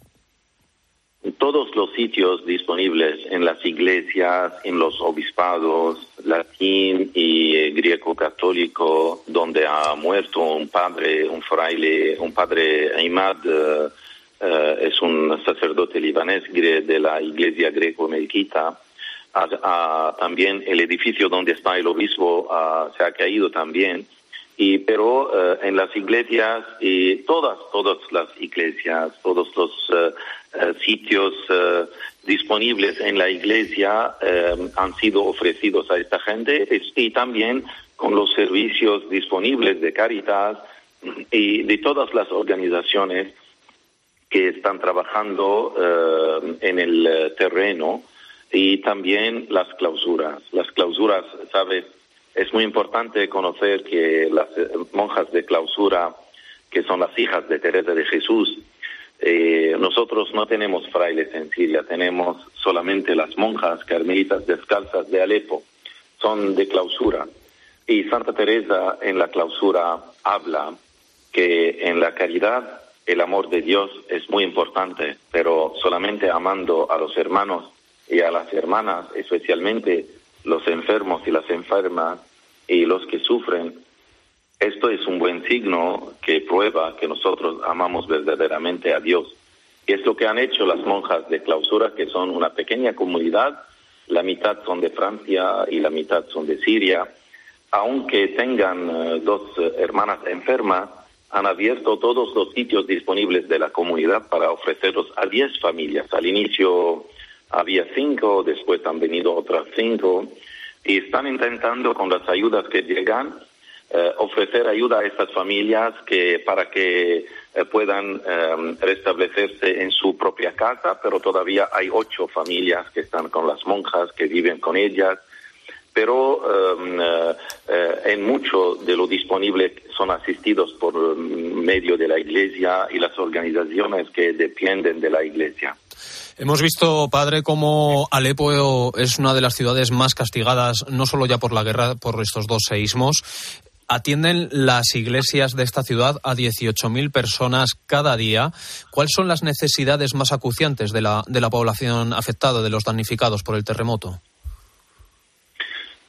todos los sitios disponibles en las iglesias, en los obispados, latín y eh, griego católico, donde ha muerto un padre, un fraile, un padre Aimad, eh, eh, es un sacerdote libanés de la iglesia greco-melquita. también el edificio donde está el obispo ah, se ha caído también. Y, pero en las iglesias y todas, todas las iglesias, todos los eh, sitios eh, disponibles en la iglesia eh, han sido ofrecidos a esta gente y también con los servicios disponibles de Caritas y de todas las organizaciones que están trabajando en el terreno y también las clausuras. Las clausuras, ¿sabes? Es muy importante conocer que las monjas de clausura, que son las hijas de Teresa de Jesús, eh, nosotros no tenemos frailes en Siria, tenemos solamente las monjas carmelitas descalzas de Alepo, son de clausura. Y Santa Teresa en la clausura habla que en la caridad el amor de Dios es muy importante, pero solamente amando a los hermanos y a las hermanas, especialmente los enfermos y las enfermas y los que sufren, esto es un buen signo que prueba que nosotros amamos verdaderamente a Dios. Y es lo que han hecho las monjas de clausura, que son una pequeña comunidad, la mitad son de Francia y la mitad son de Siria. Aunque tengan eh, dos eh, hermanas enfermas, han abierto todos los sitios disponibles de la comunidad para ofrecerlos a diez familias. Al inicio había cinco, después han venido otras cinco, y están intentando con las ayudas que llegan eh, ofrecer ayuda a estas familias que para que eh, puedan em, restablecerse en su propia casa, pero todavía hay ocho familias que están con las monjas, que viven con ellas, pero em, eh, en mucho de lo disponible son asistidos por medio de la Iglesia y las organizaciones que dependen de la Iglesia.
Hemos visto, padre, cómo Alepo es una de las ciudades más castigadas, no solo ya por la guerra, por estos dos seísmos, Atienden las iglesias de esta ciudad a 18.000 personas cada día. ¿Cuáles son las necesidades más acuciantes de la, de la población afectada, de los damnificados por el terremoto?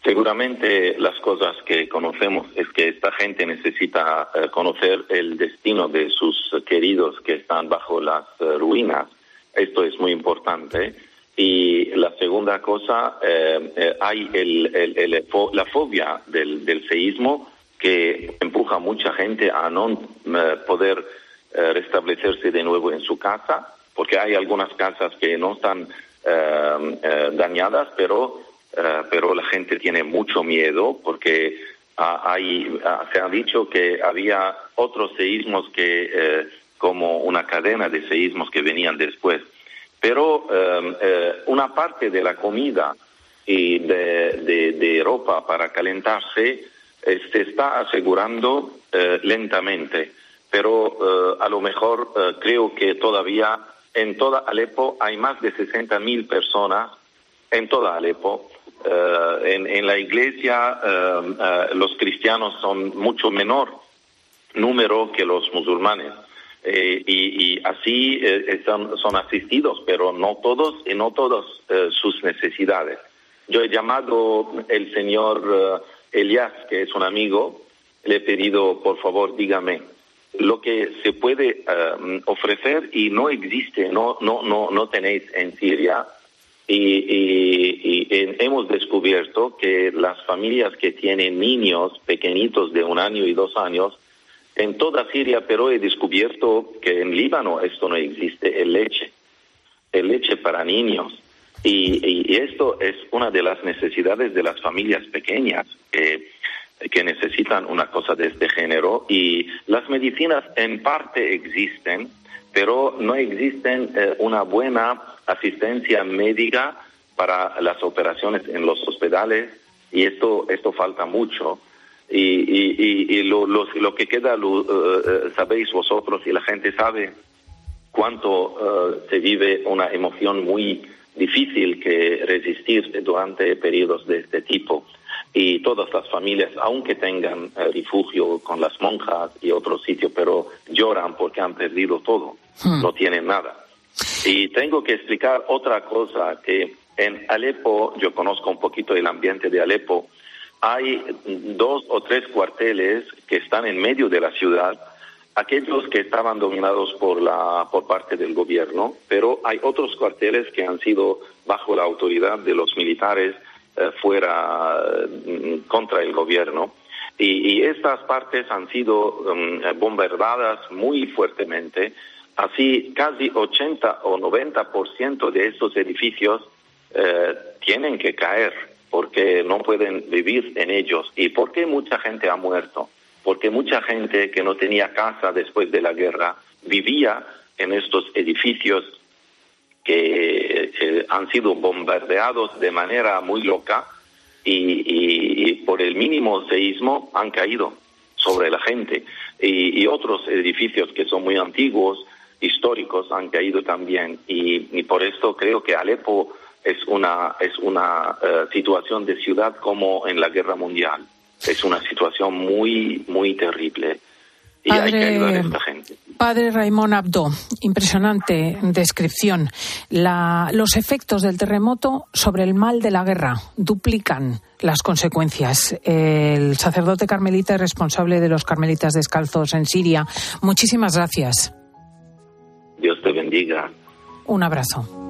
Seguramente las cosas que conocemos es que esta gente necesita eh, conocer el destino de sus queridos que están bajo las eh, ruinas. Esto es muy importante. Y la segunda cosa, eh, hay el, la fobia del, del seísmo que empuja mucha gente a no eh, poder eh, restablecerse de nuevo en su casa, porque hay algunas casas que no están eh, dañadas, pero, pero la gente tiene mucho miedo porque hay, se ha dicho que había otros seísmos que, como una cadena de seísmos que venían después. Pero una parte de la comida y de, de ropa para calentarse se está asegurando eh, lentamente, pero eh, a lo mejor eh, creo que todavía en toda Alepo hay más de 60.000 personas, en toda Alepo. En, la iglesia los cristianos son mucho menor número que los musulmanes. y, así son, son, asistidos, pero no todos y no todas sus necesidades. Yo he llamado el señor Elias, que es un amigo, le he pedido, por favor, dígame lo que se puede um, ofrecer y no existe, no, no, no, no tenéis en Siria, Y, y- hemos descubierto que las familias que tienen niños pequeñitos de un año y dos años, en toda Siria, pero he descubierto que en Líbano esto no existe, el leche, el leche para niños. Y, y- esto es una de las necesidades de las familias pequeñas que, que necesitan una cosa de este género. Y las medicinas en parte existen, pero no existen eh, una buena asistencia médica para las operaciones en los hospitales y esto esto falta mucho y, y, y- lo, lo, lo que queda lo eh, eh, sabéis vosotros y la gente sabe cuánto eh, se vive una emoción muy difícil que resistir durante periodos de este tipo. Y todas las familias, aunque tengan eh, refugio con las monjas y otros sitios, pero lloran porque han perdido todo, no tienen nada. Y tengo que explicar otra cosa, que en Alepo, yo conozco un poquito el ambiente de Alepo, hay dos o tres cuarteles que están en medio de la ciudad, aquellos que estaban dominados por la por parte del gobierno, pero hay otros cuarteles que han sido bajo la autoridad de los militares eh, fuera mm, contra el gobierno. Y, y estas partes han sido mm, bombardeadas muy fuertemente. Así, casi 80 o 90% de estos edificios eh, tienen que caer porque no pueden vivir en ellos. ¿Y por qué mucha gente ha muerto? Porque mucha gente que no tenía casa después de la guerra vivía en estos edificios que, que han sido bombardeados de manera muy loca y, y- por el mínimo seísmo han caído sobre la gente. Y, otros edificios que son muy antiguos, históricos, han caído también. Y, y por esto creo que Alepo es una, es una eh, situación de ciudad como en la guerra mundial. Es una situación muy, muy terrible. Y hay que ayudar a esta gente.
Padre Raimón Abdo, impresionante descripción. La- los efectos del terremoto sobre el mal de la guerra duplican las consecuencias. El sacerdote carmelita es responsable de los carmelitas descalzos en Siria. Muchísimas gracias.
Dios te bendiga.
Un abrazo.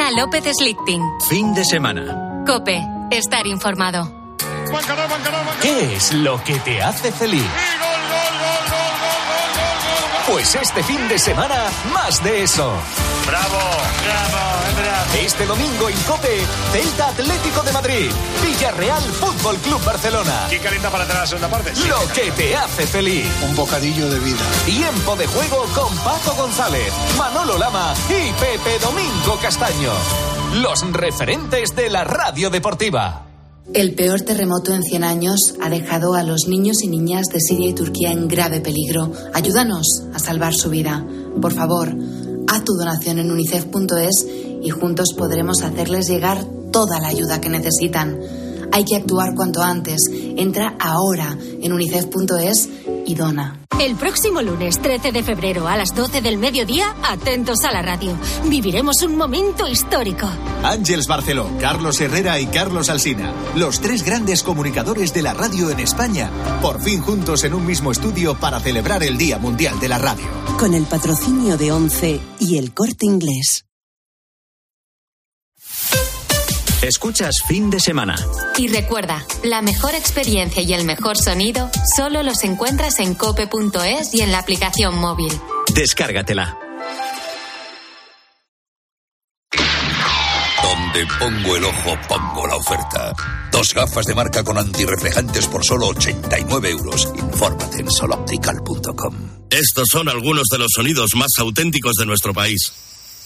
Cristina López Slichting.
Fin de semana.
Cope. Estar informado.
¿Qué es lo que te hace feliz? Pues este fin de semana, más de eso.
¡Bravo! ¡Bravo!
Este domingo en Cope, Celta Atlético de Madrid, Villarreal Fútbol Club Barcelona.
¿Quién calienta para entrar a la segunda parte? Sí.
Lo que te hace feliz.
Un bocadillo de vida.
Tiempo de juego con Paco González, Manolo Lama y Pepe Domingo Castaño. Los referentes de la radio deportiva.
El peor terremoto en 100 años ha dejado a los niños y niñas de Siria y Turquía en grave peligro. Ayúdanos a salvar su vida. Por favor, haz tu donación en unicef.es y juntos podremos hacerles llegar toda la ayuda que necesitan. Hay que actuar cuanto antes. Entra ahora en unicef.es y dona.
El próximo lunes 13 de febrero a las 12 del mediodía, atentos a la radio. Viviremos un momento histórico.
Ángeles Barceló, Carlos Herrera y Carlos Alsina, los tres grandes comunicadores de la radio en España, por fin juntos en un mismo estudio para celebrar el Día Mundial de la Radio.
Con el patrocinio de ONCE y el corte inglés.
Escuchas fin de semana.
Y recuerda, la mejor experiencia y el mejor sonido solo los encuentras en cope.es y en la aplicación móvil.
Descárgatela.
Donde pongo el ojo, pongo la oferta. Dos gafas de marca con antirreflejantes por solo 89 euros. Infórmate en soloptical.com.
Estos son algunos de los sonidos más auténticos de nuestro país.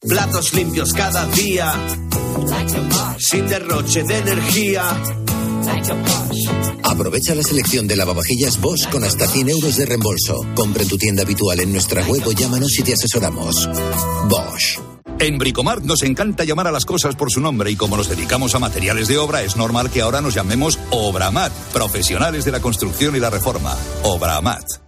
Platos limpios cada día, sin derroche de energía.
Aprovecha la selección de lavavajillas Bosch con hasta 100 euros de reembolso. Compre en tu tienda habitual en nuestra web o llámanos y te asesoramos. Bosch.
En Bricomart nos encanta llamar a las cosas por su nombre y como nos dedicamos a materiales de obra, es normal que ahora nos llamemos Obramat, profesionales de la construcción y la reforma. Obramat.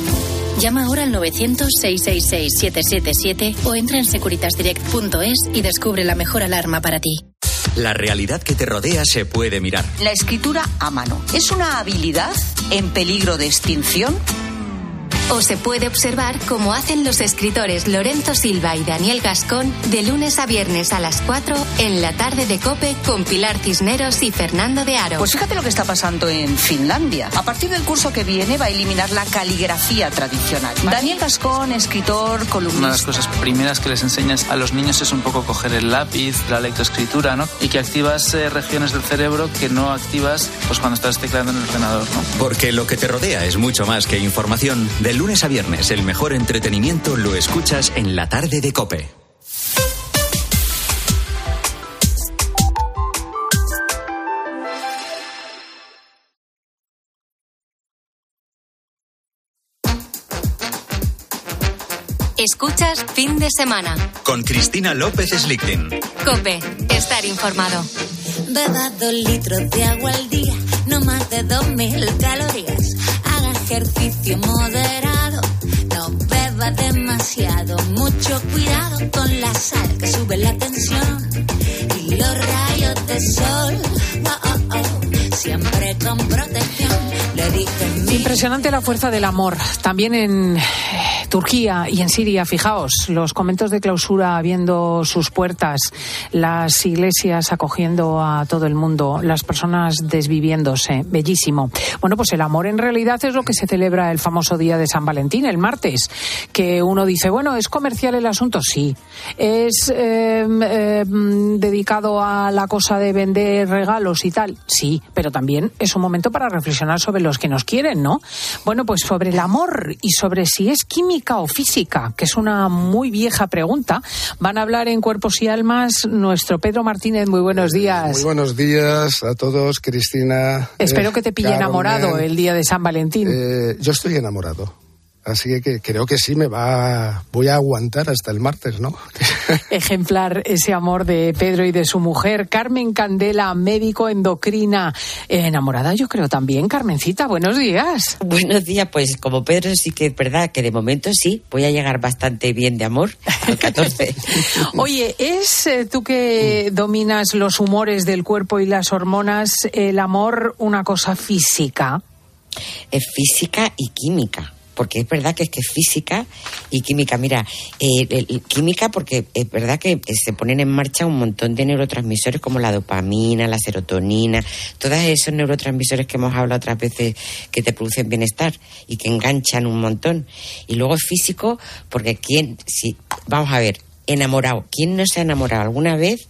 Llama ahora al 900-666-777 o entra en securitasdirect.es y descubre la mejor alarma para ti.
La realidad que te rodea se puede mirar.
La escritura a mano es una habilidad en peligro de extinción.
O se puede observar cómo hacen los escritores Lorenzo Silva y Daniel Gascón de lunes a viernes a las 4 en la tarde de Cope con Pilar Cisneros y Fernando de Aro.
Pues fíjate lo que está pasando en Finlandia. A partir del curso que viene va a eliminar la caligrafía tradicional. Daniel Gascón, escritor, columnista.
Una de las cosas primeras que les enseñas a los niños es un poco coger el lápiz, la lectoescritura, ¿no? Y que activas eh, regiones del cerebro que no activas pues cuando estás tecleando en el ordenador, ¿no?
Porque lo que te rodea es mucho más que información. De lunes a viernes, el mejor entretenimiento lo escuchas en la tarde de Cope.
Escuchas fin de semana.
Con Cristina López Slichting.
Cope, estar informado.
Beba dos litros de agua al día, no más de dos mil calorías. Ejercicio moderado, no beba demasiado. Mucho cuidado con la sal que sube la tensión y los rayos de sol. Oh, oh, oh, siempre con protección. Le dije
Impresionante la fuerza del amor. También en eh, Turquía y en Siria, fijaos, los conventos de clausura abriendo sus puertas, las iglesias acogiendo a todo el mundo, las personas desviviéndose. Bellísimo. Bueno, pues el amor en realidad es lo que se celebra el famoso día de San Valentín, el martes, que uno dice, bueno, ¿es comercial el asunto? Sí. ¿Es eh, eh, dedicado a la cosa de vender regalos y tal? Sí, pero también es un momento para reflexionar sobre los que nos quieren, ¿no? Bueno, pues sobre el amor y sobre si es química o física, que es una muy vieja pregunta, van a hablar en Cuerpos y Almas nuestro Pedro Martínez. Muy buenos días.
Muy buenos días a todos, Cristina.
Espero
eh,
que te pille
Carmen.
enamorado el día de San Valentín.
Eh, yo estoy enamorado. Así que, creo que sí me va, voy a aguantar hasta el martes, ¿no?
Ejemplar ese amor de Pedro y de su mujer. Carmen Candela, médico endocrina. Enamorada yo creo también. Carmencita, buenos días.
Buenos días, pues como Pedro sí que es verdad que de momento sí, voy a llegar bastante bien de amor al 14.
Oye, ¿es eh, tú que dominas los humores del cuerpo y las hormonas, el amor una cosa física?
es física y química. Porque es verdad que es que física y química. Mira, eh, química porque es verdad que eh, se ponen en marcha un montón de neurotransmisores como la dopamina, la serotonina, todos esos neurotransmisores que hemos hablado otras veces que te producen bienestar y que enganchan un montón. Y luego físico porque quién, si, vamos a ver, enamorado, ¿quién no se ha enamorado alguna vez?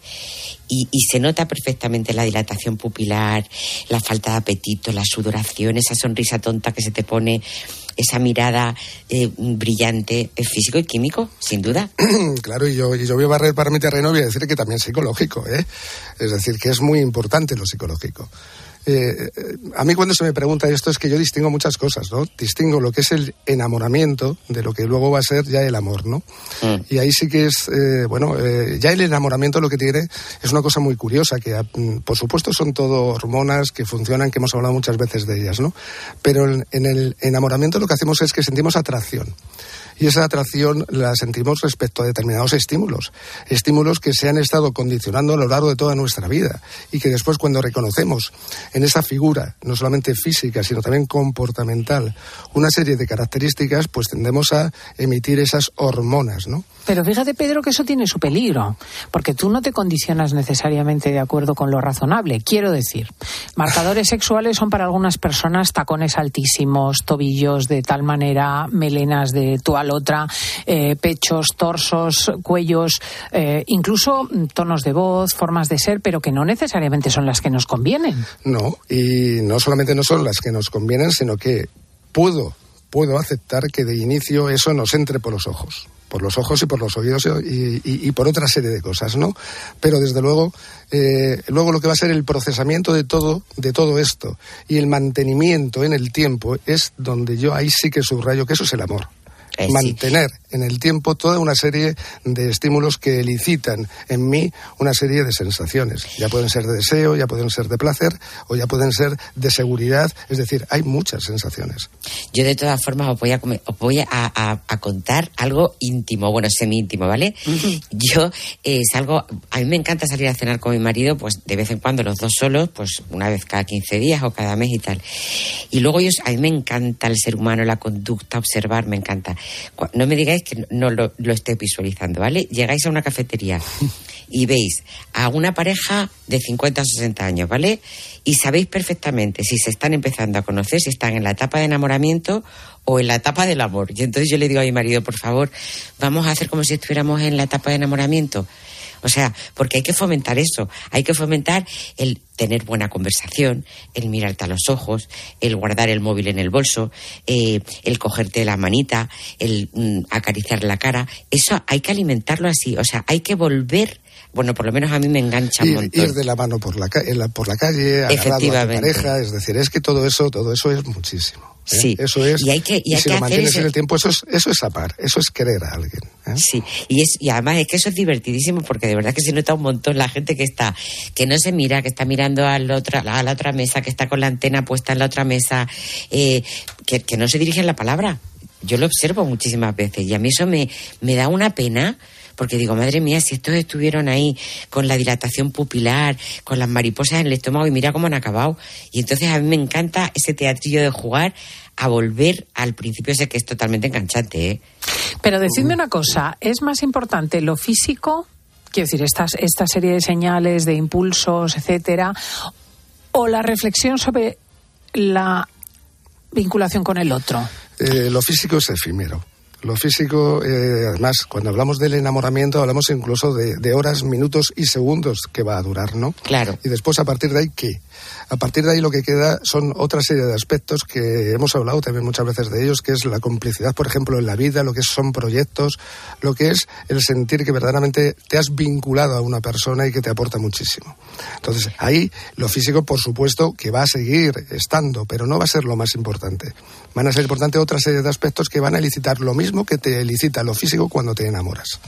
Y, y se nota perfectamente la dilatación pupilar, la falta de apetito, la sudoración, esa sonrisa tonta que se te pone, esa mirada eh, brillante, es físico y químico, sin duda.
claro, y yo, y yo voy a barrer para mi terreno voy a decir que también psicológico, ¿eh? Es decir, que es muy importante lo psicológico. Eh, eh, a mí cuando se me pregunta esto es que yo distingo muchas cosas, ¿no? Distingo lo que es el enamoramiento de lo que luego va a ser ya el amor, ¿no? Y ahí sí que es, eh, bueno, eh, ya el enamoramiento lo que tiene es una cosa muy curiosa, que ah, mm, por supuesto son todo hormonas que funcionan, que hemos hablado muchas veces de ellas, ¿no? Pero en, en el enamoramiento lo que hacemos es que sentimos atracción. Y esa atracción la sentimos respecto a determinados estímulos, estímulos que se han estado condicionando a lo largo de toda nuestra vida y que después cuando reconocemos en esa figura, no solamente física, sino también comportamental, una serie de características, pues tendemos a emitir esas hormonas, ¿no?
Pero fíjate, Pedro, que eso tiene su peligro, porque tú no te condicionas necesariamente de acuerdo con lo razonable. Quiero decir, marcadores sexuales son para algunas personas tacones altísimos, tobillos de tal manera, melenas de tal otra, eh, pechos, torsos, cuellos, eh, incluso tonos de voz, formas de ser, pero que no necesariamente son las que nos convienen.
No, y no solamente no son las que nos convienen, sino que puedo, puedo aceptar que de inicio eso nos entre por los ojos por los ojos y por los oídos y, por otra serie de cosas, ¿no? Pero desde luego, eh, luego lo que va a ser el procesamiento de todo, de todo esto y el mantenimiento en el tiempo es donde yo ahí sí que subrayo que eso es el amor. Mantener en el tiempo toda una serie de estímulos que elicitan en mí una serie de sensaciones. Ya pueden ser de deseo, ya pueden ser de placer o ya pueden ser de seguridad. Es decir, hay muchas sensaciones.
Yo de todas formas os voy a, os voy a, contar algo íntimo, bueno, semi íntimo, ¿vale? Yo eh, salgo, a mí me encanta salir a cenar con mi marido, pues de vez en cuando los dos solos, pues una vez cada 15 días o cada mes y tal. Y luego yo, a mí me encanta el ser humano, la conducta, observar, me encanta. No me digáis que no lo, lo esté visualizando, ¿vale? Llegáis a una cafetería y veis a una pareja de 50 o 60 años, ¿vale? Y sabéis perfectamente si se están empezando a conocer, si están en la etapa de enamoramiento o en la etapa del amor. Y entonces yo le digo a mi marido, por favor, vamos a hacer como si estuviéramos en la etapa de enamoramiento. O sea, porque hay que fomentar eso, hay que fomentar el tener buena conversación, el mirarte a los ojos, el guardar el móvil en el bolso, eh, el cogerte la manita, el mm, acariciar la cara. Eso hay que alimentarlo así, o sea, hay que volver bueno, por lo menos a mí me engancha
ir,
un montón.
Ir de la mano por la, por la calle, agarrado a tu pareja, es decir, es que todo eso, todo eso es muchísimo. ¿eh?
Sí.
Eso es.
Y, hay que, y,
si lo mantienes en el tiempo, eso es, eso es amar, eso es querer a alguien. ¿eh?
Sí, y, es, y además es que eso es divertidísimo porque de verdad que se nota un montón la gente que está, que no se mira, que está mirando a la otra, a la otra mesa, que está con la antena puesta en la otra mesa, eh, que, que no se dirigen la palabra. Yo lo observo muchísimas veces y a mí eso me, me da una pena porque digo, madre mía, si estos estuvieron ahí con la dilatación pupilar, con las mariposas en el estómago y mira cómo han acabado. Y entonces a mí me encanta ese teatrillo de jugar a volver al principio ese que es totalmente enganchante. ¿eh?
Pero decidme una cosa, ¿es más importante lo físico, quiero decir, estas, esta serie de señales, de impulsos, etcétera, o la reflexión sobre la vinculación con el otro?
Eh, lo físico es efímero. Lo físico, eh, además, cuando hablamos del enamoramiento, hablamos incluso de, de, horas, minutos y segundos que va a durar, ¿no?
Claro.
Y después, a partir de ahí, ¿qué? A partir de ahí lo que queda son otra serie de aspectos que hemos hablado también muchas veces de ellos, que es la complicidad, por ejemplo, en la vida, lo que son proyectos, lo que es el sentir que verdaderamente te has vinculado a una persona y que te aporta muchísimo. Entonces, ahí lo físico, por supuesto, que va a seguir estando, pero no va a ser lo más importante. Van a ser importantes otra serie de aspectos que van a elicitar lo mismo que te elicita lo físico cuando te enamoras.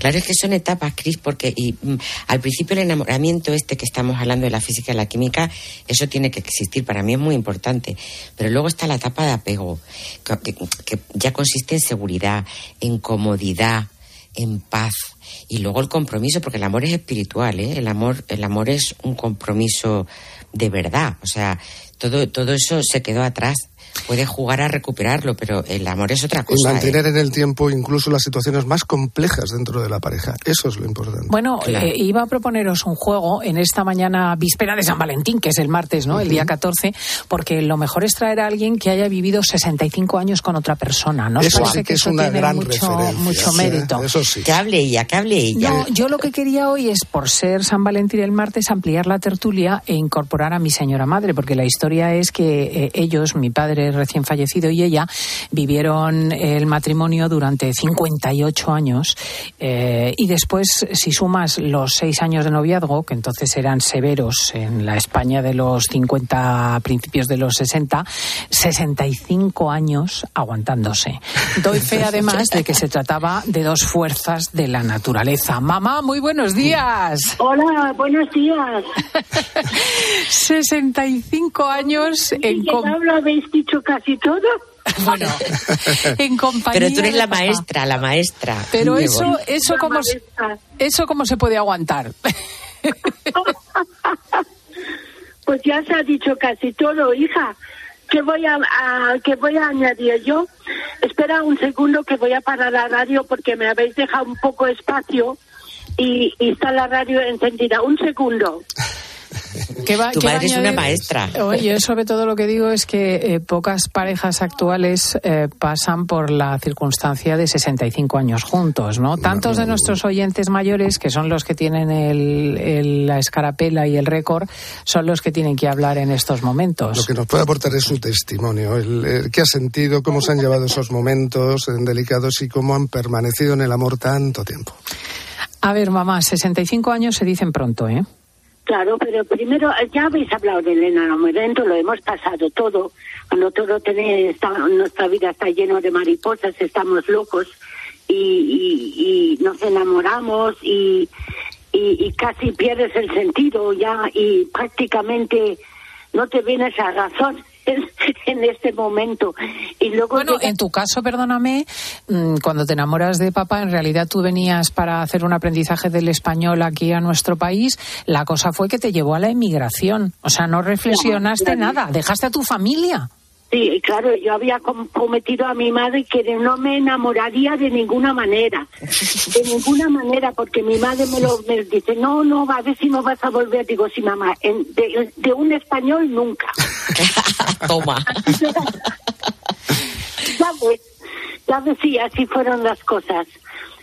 Claro, es que son etapas, Cris, porque y, mm, al principio el enamoramiento este que estamos hablando de la física y la química eso tiene que existir, para mí es muy importante. Pero luego está la etapa de apego, que, ya consiste en seguridad, en comodidad, en paz. Y luego el compromiso, porque el amor es espiritual, ¿eh? el, amor, el amor es un compromiso de verdad. O sea, todo, todo eso se quedó atrás puede jugar a recuperarlo, pero el amor es otra cosa.
Y mantener ¿eh? en el tiempo incluso las situaciones más complejas dentro de la pareja. Eso es lo importante.
Bueno, eh, iba a proponeros un juego en esta mañana víspera de San Valentín, que es el martes, ¿no? El día 14, porque lo mejor es traer a alguien que haya vivido 65 años con otra persona, ¿no?
Eso sí que, es una gran mucho,
mucho mérito.
Eso sí.
Que hable ella, que hable ella.
No, yo lo que quería hoy es, por ser San Valentín el martes, ampliar la tertulia e incorporar a mi señora madre, porque la historia es que eh, ellos, mi padre recién fallecido y ella vivieron el matrimonio durante 58 años eh, y después, si sumas los seis años de noviazgo, que entonces eran severos en la España de los 50, principios de los 60, 65 años aguantándose. Doy fe además de que se trataba de dos fuerzas de la naturaleza. Mamá, muy buenos días.
Hola, buenos días.
65 años en...
¿Qué hablo habéis dicho casi todo?
bueno, en compañía.
Pero tú eres la maestra, la maestra.
Pero
Qué
eso,
bonito.
eso cómo, se- eso cómo se puede aguantar.
Pues ya se ha dicho casi todo, hija. ¿Qué voy a, a- qué voy a añadir yo? Espera un segundo que voy a parar la radio porque me habéis dejado un poco espacio y, y está la radio encendida. Un segundo.
¿Qué va-
Tu
qué va a
madre es una maestra.
Oye, yo sobre todo lo que digo es que eh, pocas parejas actuales eh, pasan por la circunstancia de 65 años juntos, ¿no? Tantos de nuestros oyentes mayores, que son los que tienen el- el- la escarapela y el récord, son los que tienen que hablar en estos momentos.
Lo que nos puede aportar es su testimonio, el, el qué ha sentido, cómo se han llevado esos momentos delicados y cómo han permanecido en el amor tanto tiempo.
A ver, mamá, 65 años se dicen pronto, ¿eh?
Claro, pero primero, ya habéis hablado del enamoramiento, lo hemos pasado todo. Tiene, está, nuestra vida está lleno de mariposas, estamos locos y, nos enamoramos y, y casi pierdes el sentido ya y prácticamente no te vienes a razón en, en este momento. Y luego
Bueno,
llega-
en tu caso, perdóname, mm, cuando te enamoras de papá, en realidad tú venías para hacer un aprendizaje del español aquí a nuestro país. La cosa fue que te llevó a la emigración. O sea, no reflexionaste nada, dejaste a tu familia.
Sí, claro, yo había comprometido a mi madre que no me enamoraría de ninguna manera, de ninguna manera, porque mi madre me lo me dice, no, no, a ver si no vas a volver. Digo, sí, mamá, en- de, de un español nunca.
Toma.
¿Sabes? ¿Sabes? Sí, así fueron las cosas.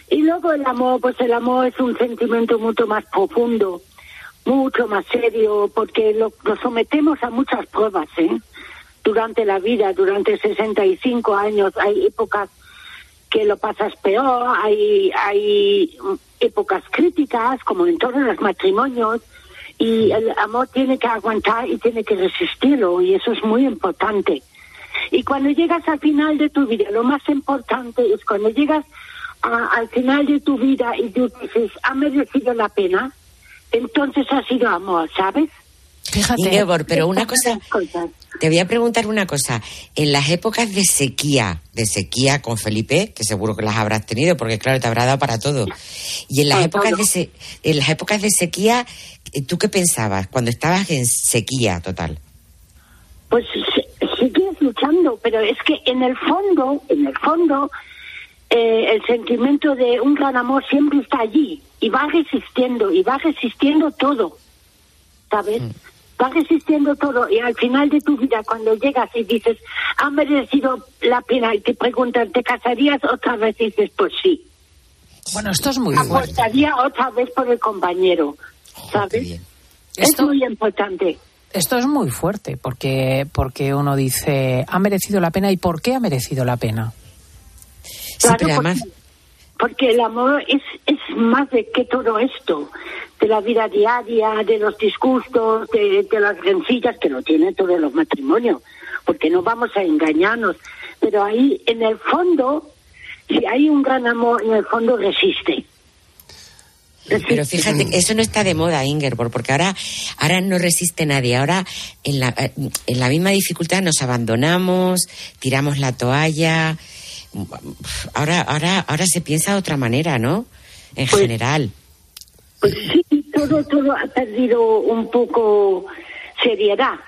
Y luego el amor, pues el amor es un sentimiento mucho más profundo, mucho más serio, porque lo, lo sometemos a muchas pruebas, ¿eh? Durante la vida, durante 65 años, hay épocas que lo pasas peor, hay, hay épocas críticas, como en todos los matrimonios, y el amor tiene que aguantar y tiene que resistirlo, y eso es muy importante. Y cuando llegas al final de tu vida, lo más importante es cuando llegas a- al final de tu vida y tú dices, ha merecido la pena, entonces ha sido amor, ¿sabes?
Fíjate.
Ingeborg, pero una cosa, te voy a preguntar una cosa. En las épocas de sequía, de sequía con Felipe, que seguro que las habrás tenido, porque claro, te habrá dado para todo. Y en las épocas de se- en las épocas de sequía, eh, ¿tú qué pensabas cuando estabas en sequía total?
Pues sigues luchando, pero es que en el fondo, en el fondo, eh, el sentimiento de un gran amor siempre está allí y va resistiendo y va resistiendo todo, ¿sabes? Va resistiendo todo y al final de tu vida cuando llegas y dices, ha merecido la pena y te preguntan, ¿te casarías otra vez? Y dices, pues sí.
Bueno, esto es muy fuerte.
Apostaría otra vez por el compañero, ¿sabes? Es
Esto-
muy importante.
Esto es muy fuerte porque, porque uno dice, ¿ha merecido la pena? ¿Y por qué ha merecido la pena?
Claro,
pero
porque,
además-
porque el amor es, es más de que todo esto, de la vida diaria, de los disgustos, de, de las rencillas que lo tienen todos los matrimonios, porque no vamos a engañarnos. Pero ahí, en el fondo, si hay un gran amor, en el fondo resiste.
Pero fíjate, eso no está de moda, Ingeborg, porque ahora, ahora no resiste nadie. Ahora, en la, en la misma dificultad, nos abandonamos, tiramos la toalla. Ahora, ahora, ahora se piensa de otra manera, ¿no? En general.
Pues sí, todo, todo ha perdido un poco seriedad.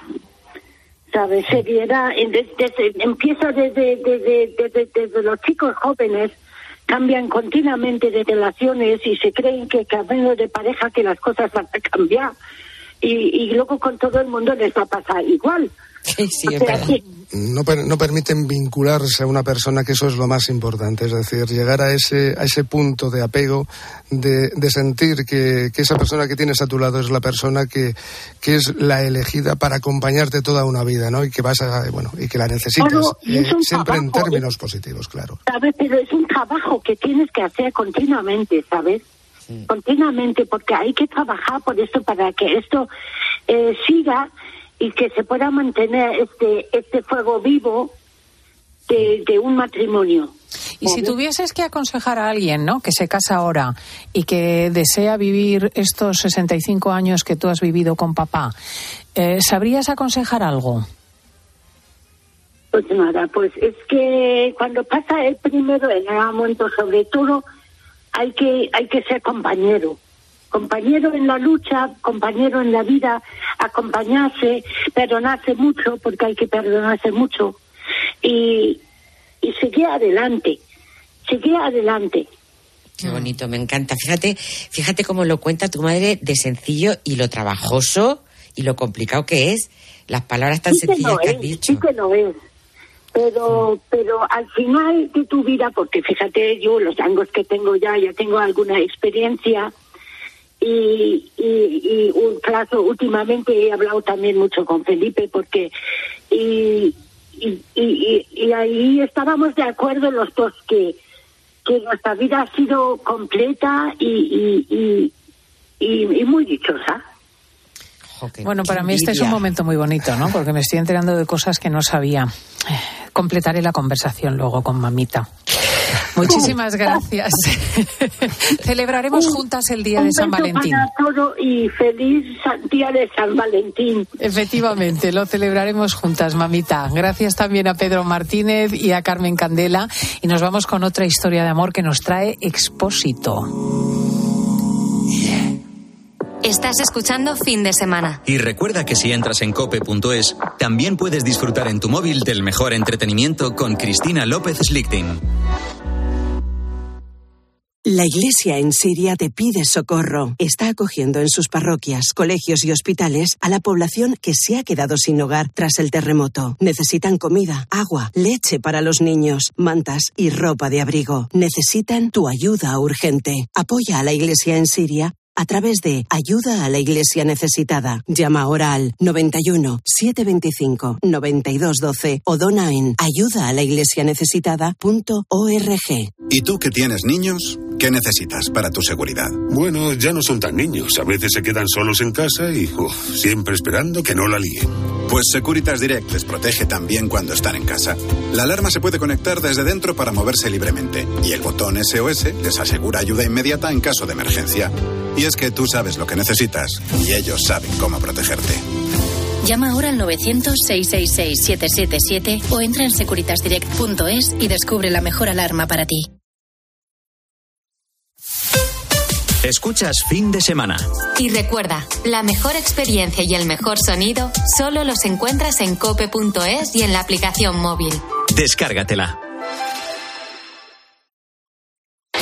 ¿Sabes? Seriedad. Empieza desde, desde, desde, desde los chicos jóvenes, cambian continuamente de relaciones y se creen que cambiando de pareja que las cosas van a cambiar. Y luego con todo el mundo les va a pasar igual.
Sí,
No, per- no permiten vincularse a una persona, que eso es lo más importante, es decir, llegar a ese, a ese punto de apego, de, de sentir que, que esa persona que tienes a tu lado es la persona que, que es la elegida para acompañarte toda una vida, ¿no? Y que vas a, bueno, y que la necesitas,
Claro,
eh, siempre en términos positivos, claro.
¿sabes? Pero es un trabajo que tienes que hacer continuamente, ¿sabes? Continuamente, porque hay que trabajar por esto para que esto eh, siga y que se pueda mantener este este fuego vivo de, de un matrimonio.
Y si tuvieses que aconsejar a alguien, ¿no? Que se casa ahora y que desea vivir estos 65 años que tú has vivido con papá, eh, ¿sabrías aconsejar algo?
Pues nada, pues es que cuando pasa el primero, el momento sobre todo, hay que, hay que ser compañero. Compañero en la lucha, compañero en la vida, acompañarse, perdonarse mucho, porque hay que perdonarse mucho. Y, y seguir adelante, seguir adelante.
Qué bonito, me encanta. Fíjate, fíjate cómo lo cuenta tu madre de sencillo y lo trabajoso y lo complicado que es. Las palabras tan
Sí que
sencillas que has
es,
dicho.
Sí que lo es. Pero, pero al final de tu vida, porque fíjate, yo los años que tengo ya, ya tengo alguna experiencia y, y, y un caso, últimamente he hablado también mucho con Felipe porque y, y, ahí estábamos de acuerdo los dos que, que nuestra vida ha sido completa y, y, y- y muy dichosa.
Bueno, para mí este es un momento muy bonito, ¿no? Porque me estoy enterando de cosas que no sabía. Completaré la conversación luego con mamita. Muchísimas gracias. Celebraremos juntas el día
Un
de San Valentín.
Para todo y feliz día de San Valentín.
Efectivamente, lo celebraremos juntas, mamita. Gracias también a Pedro Martínez y a Carmen Candela. Y nos vamos con otra historia de amor que nos trae Expósito.
Estás escuchando fin de semana.
Y recuerda que si entras en cope.es, también puedes disfrutar en tu móvil del mejor entretenimiento con Cristina López Slichting.
La Iglesia en Siria te pide socorro. Está acogiendo en sus parroquias, colegios y hospitales a la población que se ha quedado sin hogar tras el terremoto. Necesitan comida, agua, leche para los niños, mantas y ropa de abrigo. Necesitan tu ayuda urgente. Apoya a la Iglesia en Siria a través de Ayuda a la Iglesia Necesitada. Llama ahora al 91 725 9212 o dona en ayudaalayglesianecesitada.org.
¿Y tú que tienes niños? ¿Qué necesitas para tu seguridad?
Bueno, ya no son tan niños. A veces se quedan solos en casa y uf, siempre esperando que no la líen.
Pues Securitas Direct les protege también cuando están en casa. La alarma se puede conectar desde dentro para moverse libremente y el botón SOS les asegura ayuda inmediata en caso de emergencia. Y es que tú sabes lo que necesitas y ellos saben cómo protegerte.
Llama ahora al 900-666-777 o entra en securitasdirect.es y descubre la mejor alarma para ti.
Escuchas fin de semana.
Y recuerda, la mejor experiencia y el mejor sonido solo los encuentras en cope.es y en la aplicación móvil.
Descárgatela.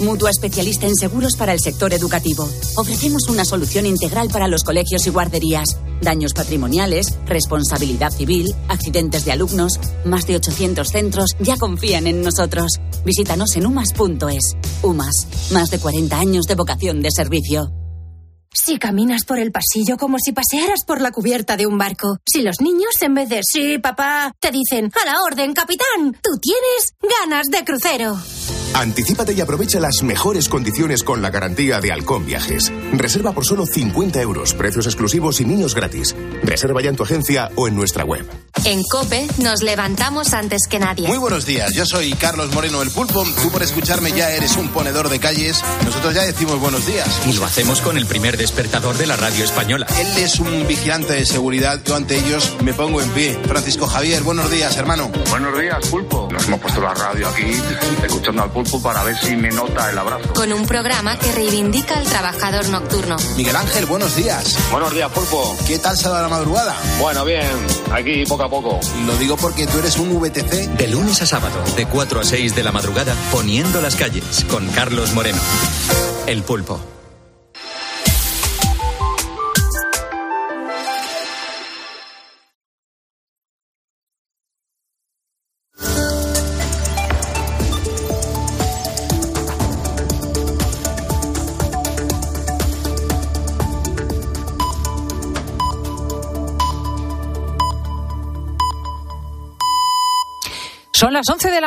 mutua especialista en seguros para el sector educativo. Ofrecemos una solución integral para los colegios y guarderías. Daños patrimoniales, responsabilidad civil, accidentes de alumnos. Más de 800 centros ya confían en nosotros. Visítanos en umas.es. UMAS, más de 40 años de vocación de servicio.
Si caminas por el pasillo como si pasearas por la cubierta de un barco. Si los niños, en vez de sí, papá, te dicen a la orden, capitán, tú tienes ganas de crucero.
Anticípate y aprovecha las mejores condiciones con la garantía de Halcón Viajes. Reserva por solo 50 euros, precios exclusivos y niños gratis. Reserva ya en tu agencia o en nuestra web.
En Cope nos levantamos antes que nadie.
Muy buenos días, yo soy Carlos Moreno el Pulpo. Tú por escucharme ya eres un ponedor de calles. Nosotros ya decimos buenos días.
Y lo hacemos con el primer despertador de la radio española.
Él es un vigilante de seguridad. Yo ante ellos me pongo en pie. Francisco Javier, buenos días, hermano.
Buenos días, Pulpo. Nos hemos puesto la radio aquí escuchando al Pulpo para ver si me nota el abrazo.
Con un programa que reivindica al trabajador nocturno.
Miguel Ángel, buenos días.
Buenos días, Pulpo.
¿Qué tal se va la madrugada?
Bueno, bien. Aquí poco a poco.
Lo digo porque tú eres un VTC.
De lunes a sábado, de 4 a 6 de la madrugada, poniendo las calles con Carlos Moreno. El pulpo.
Son las 11 de la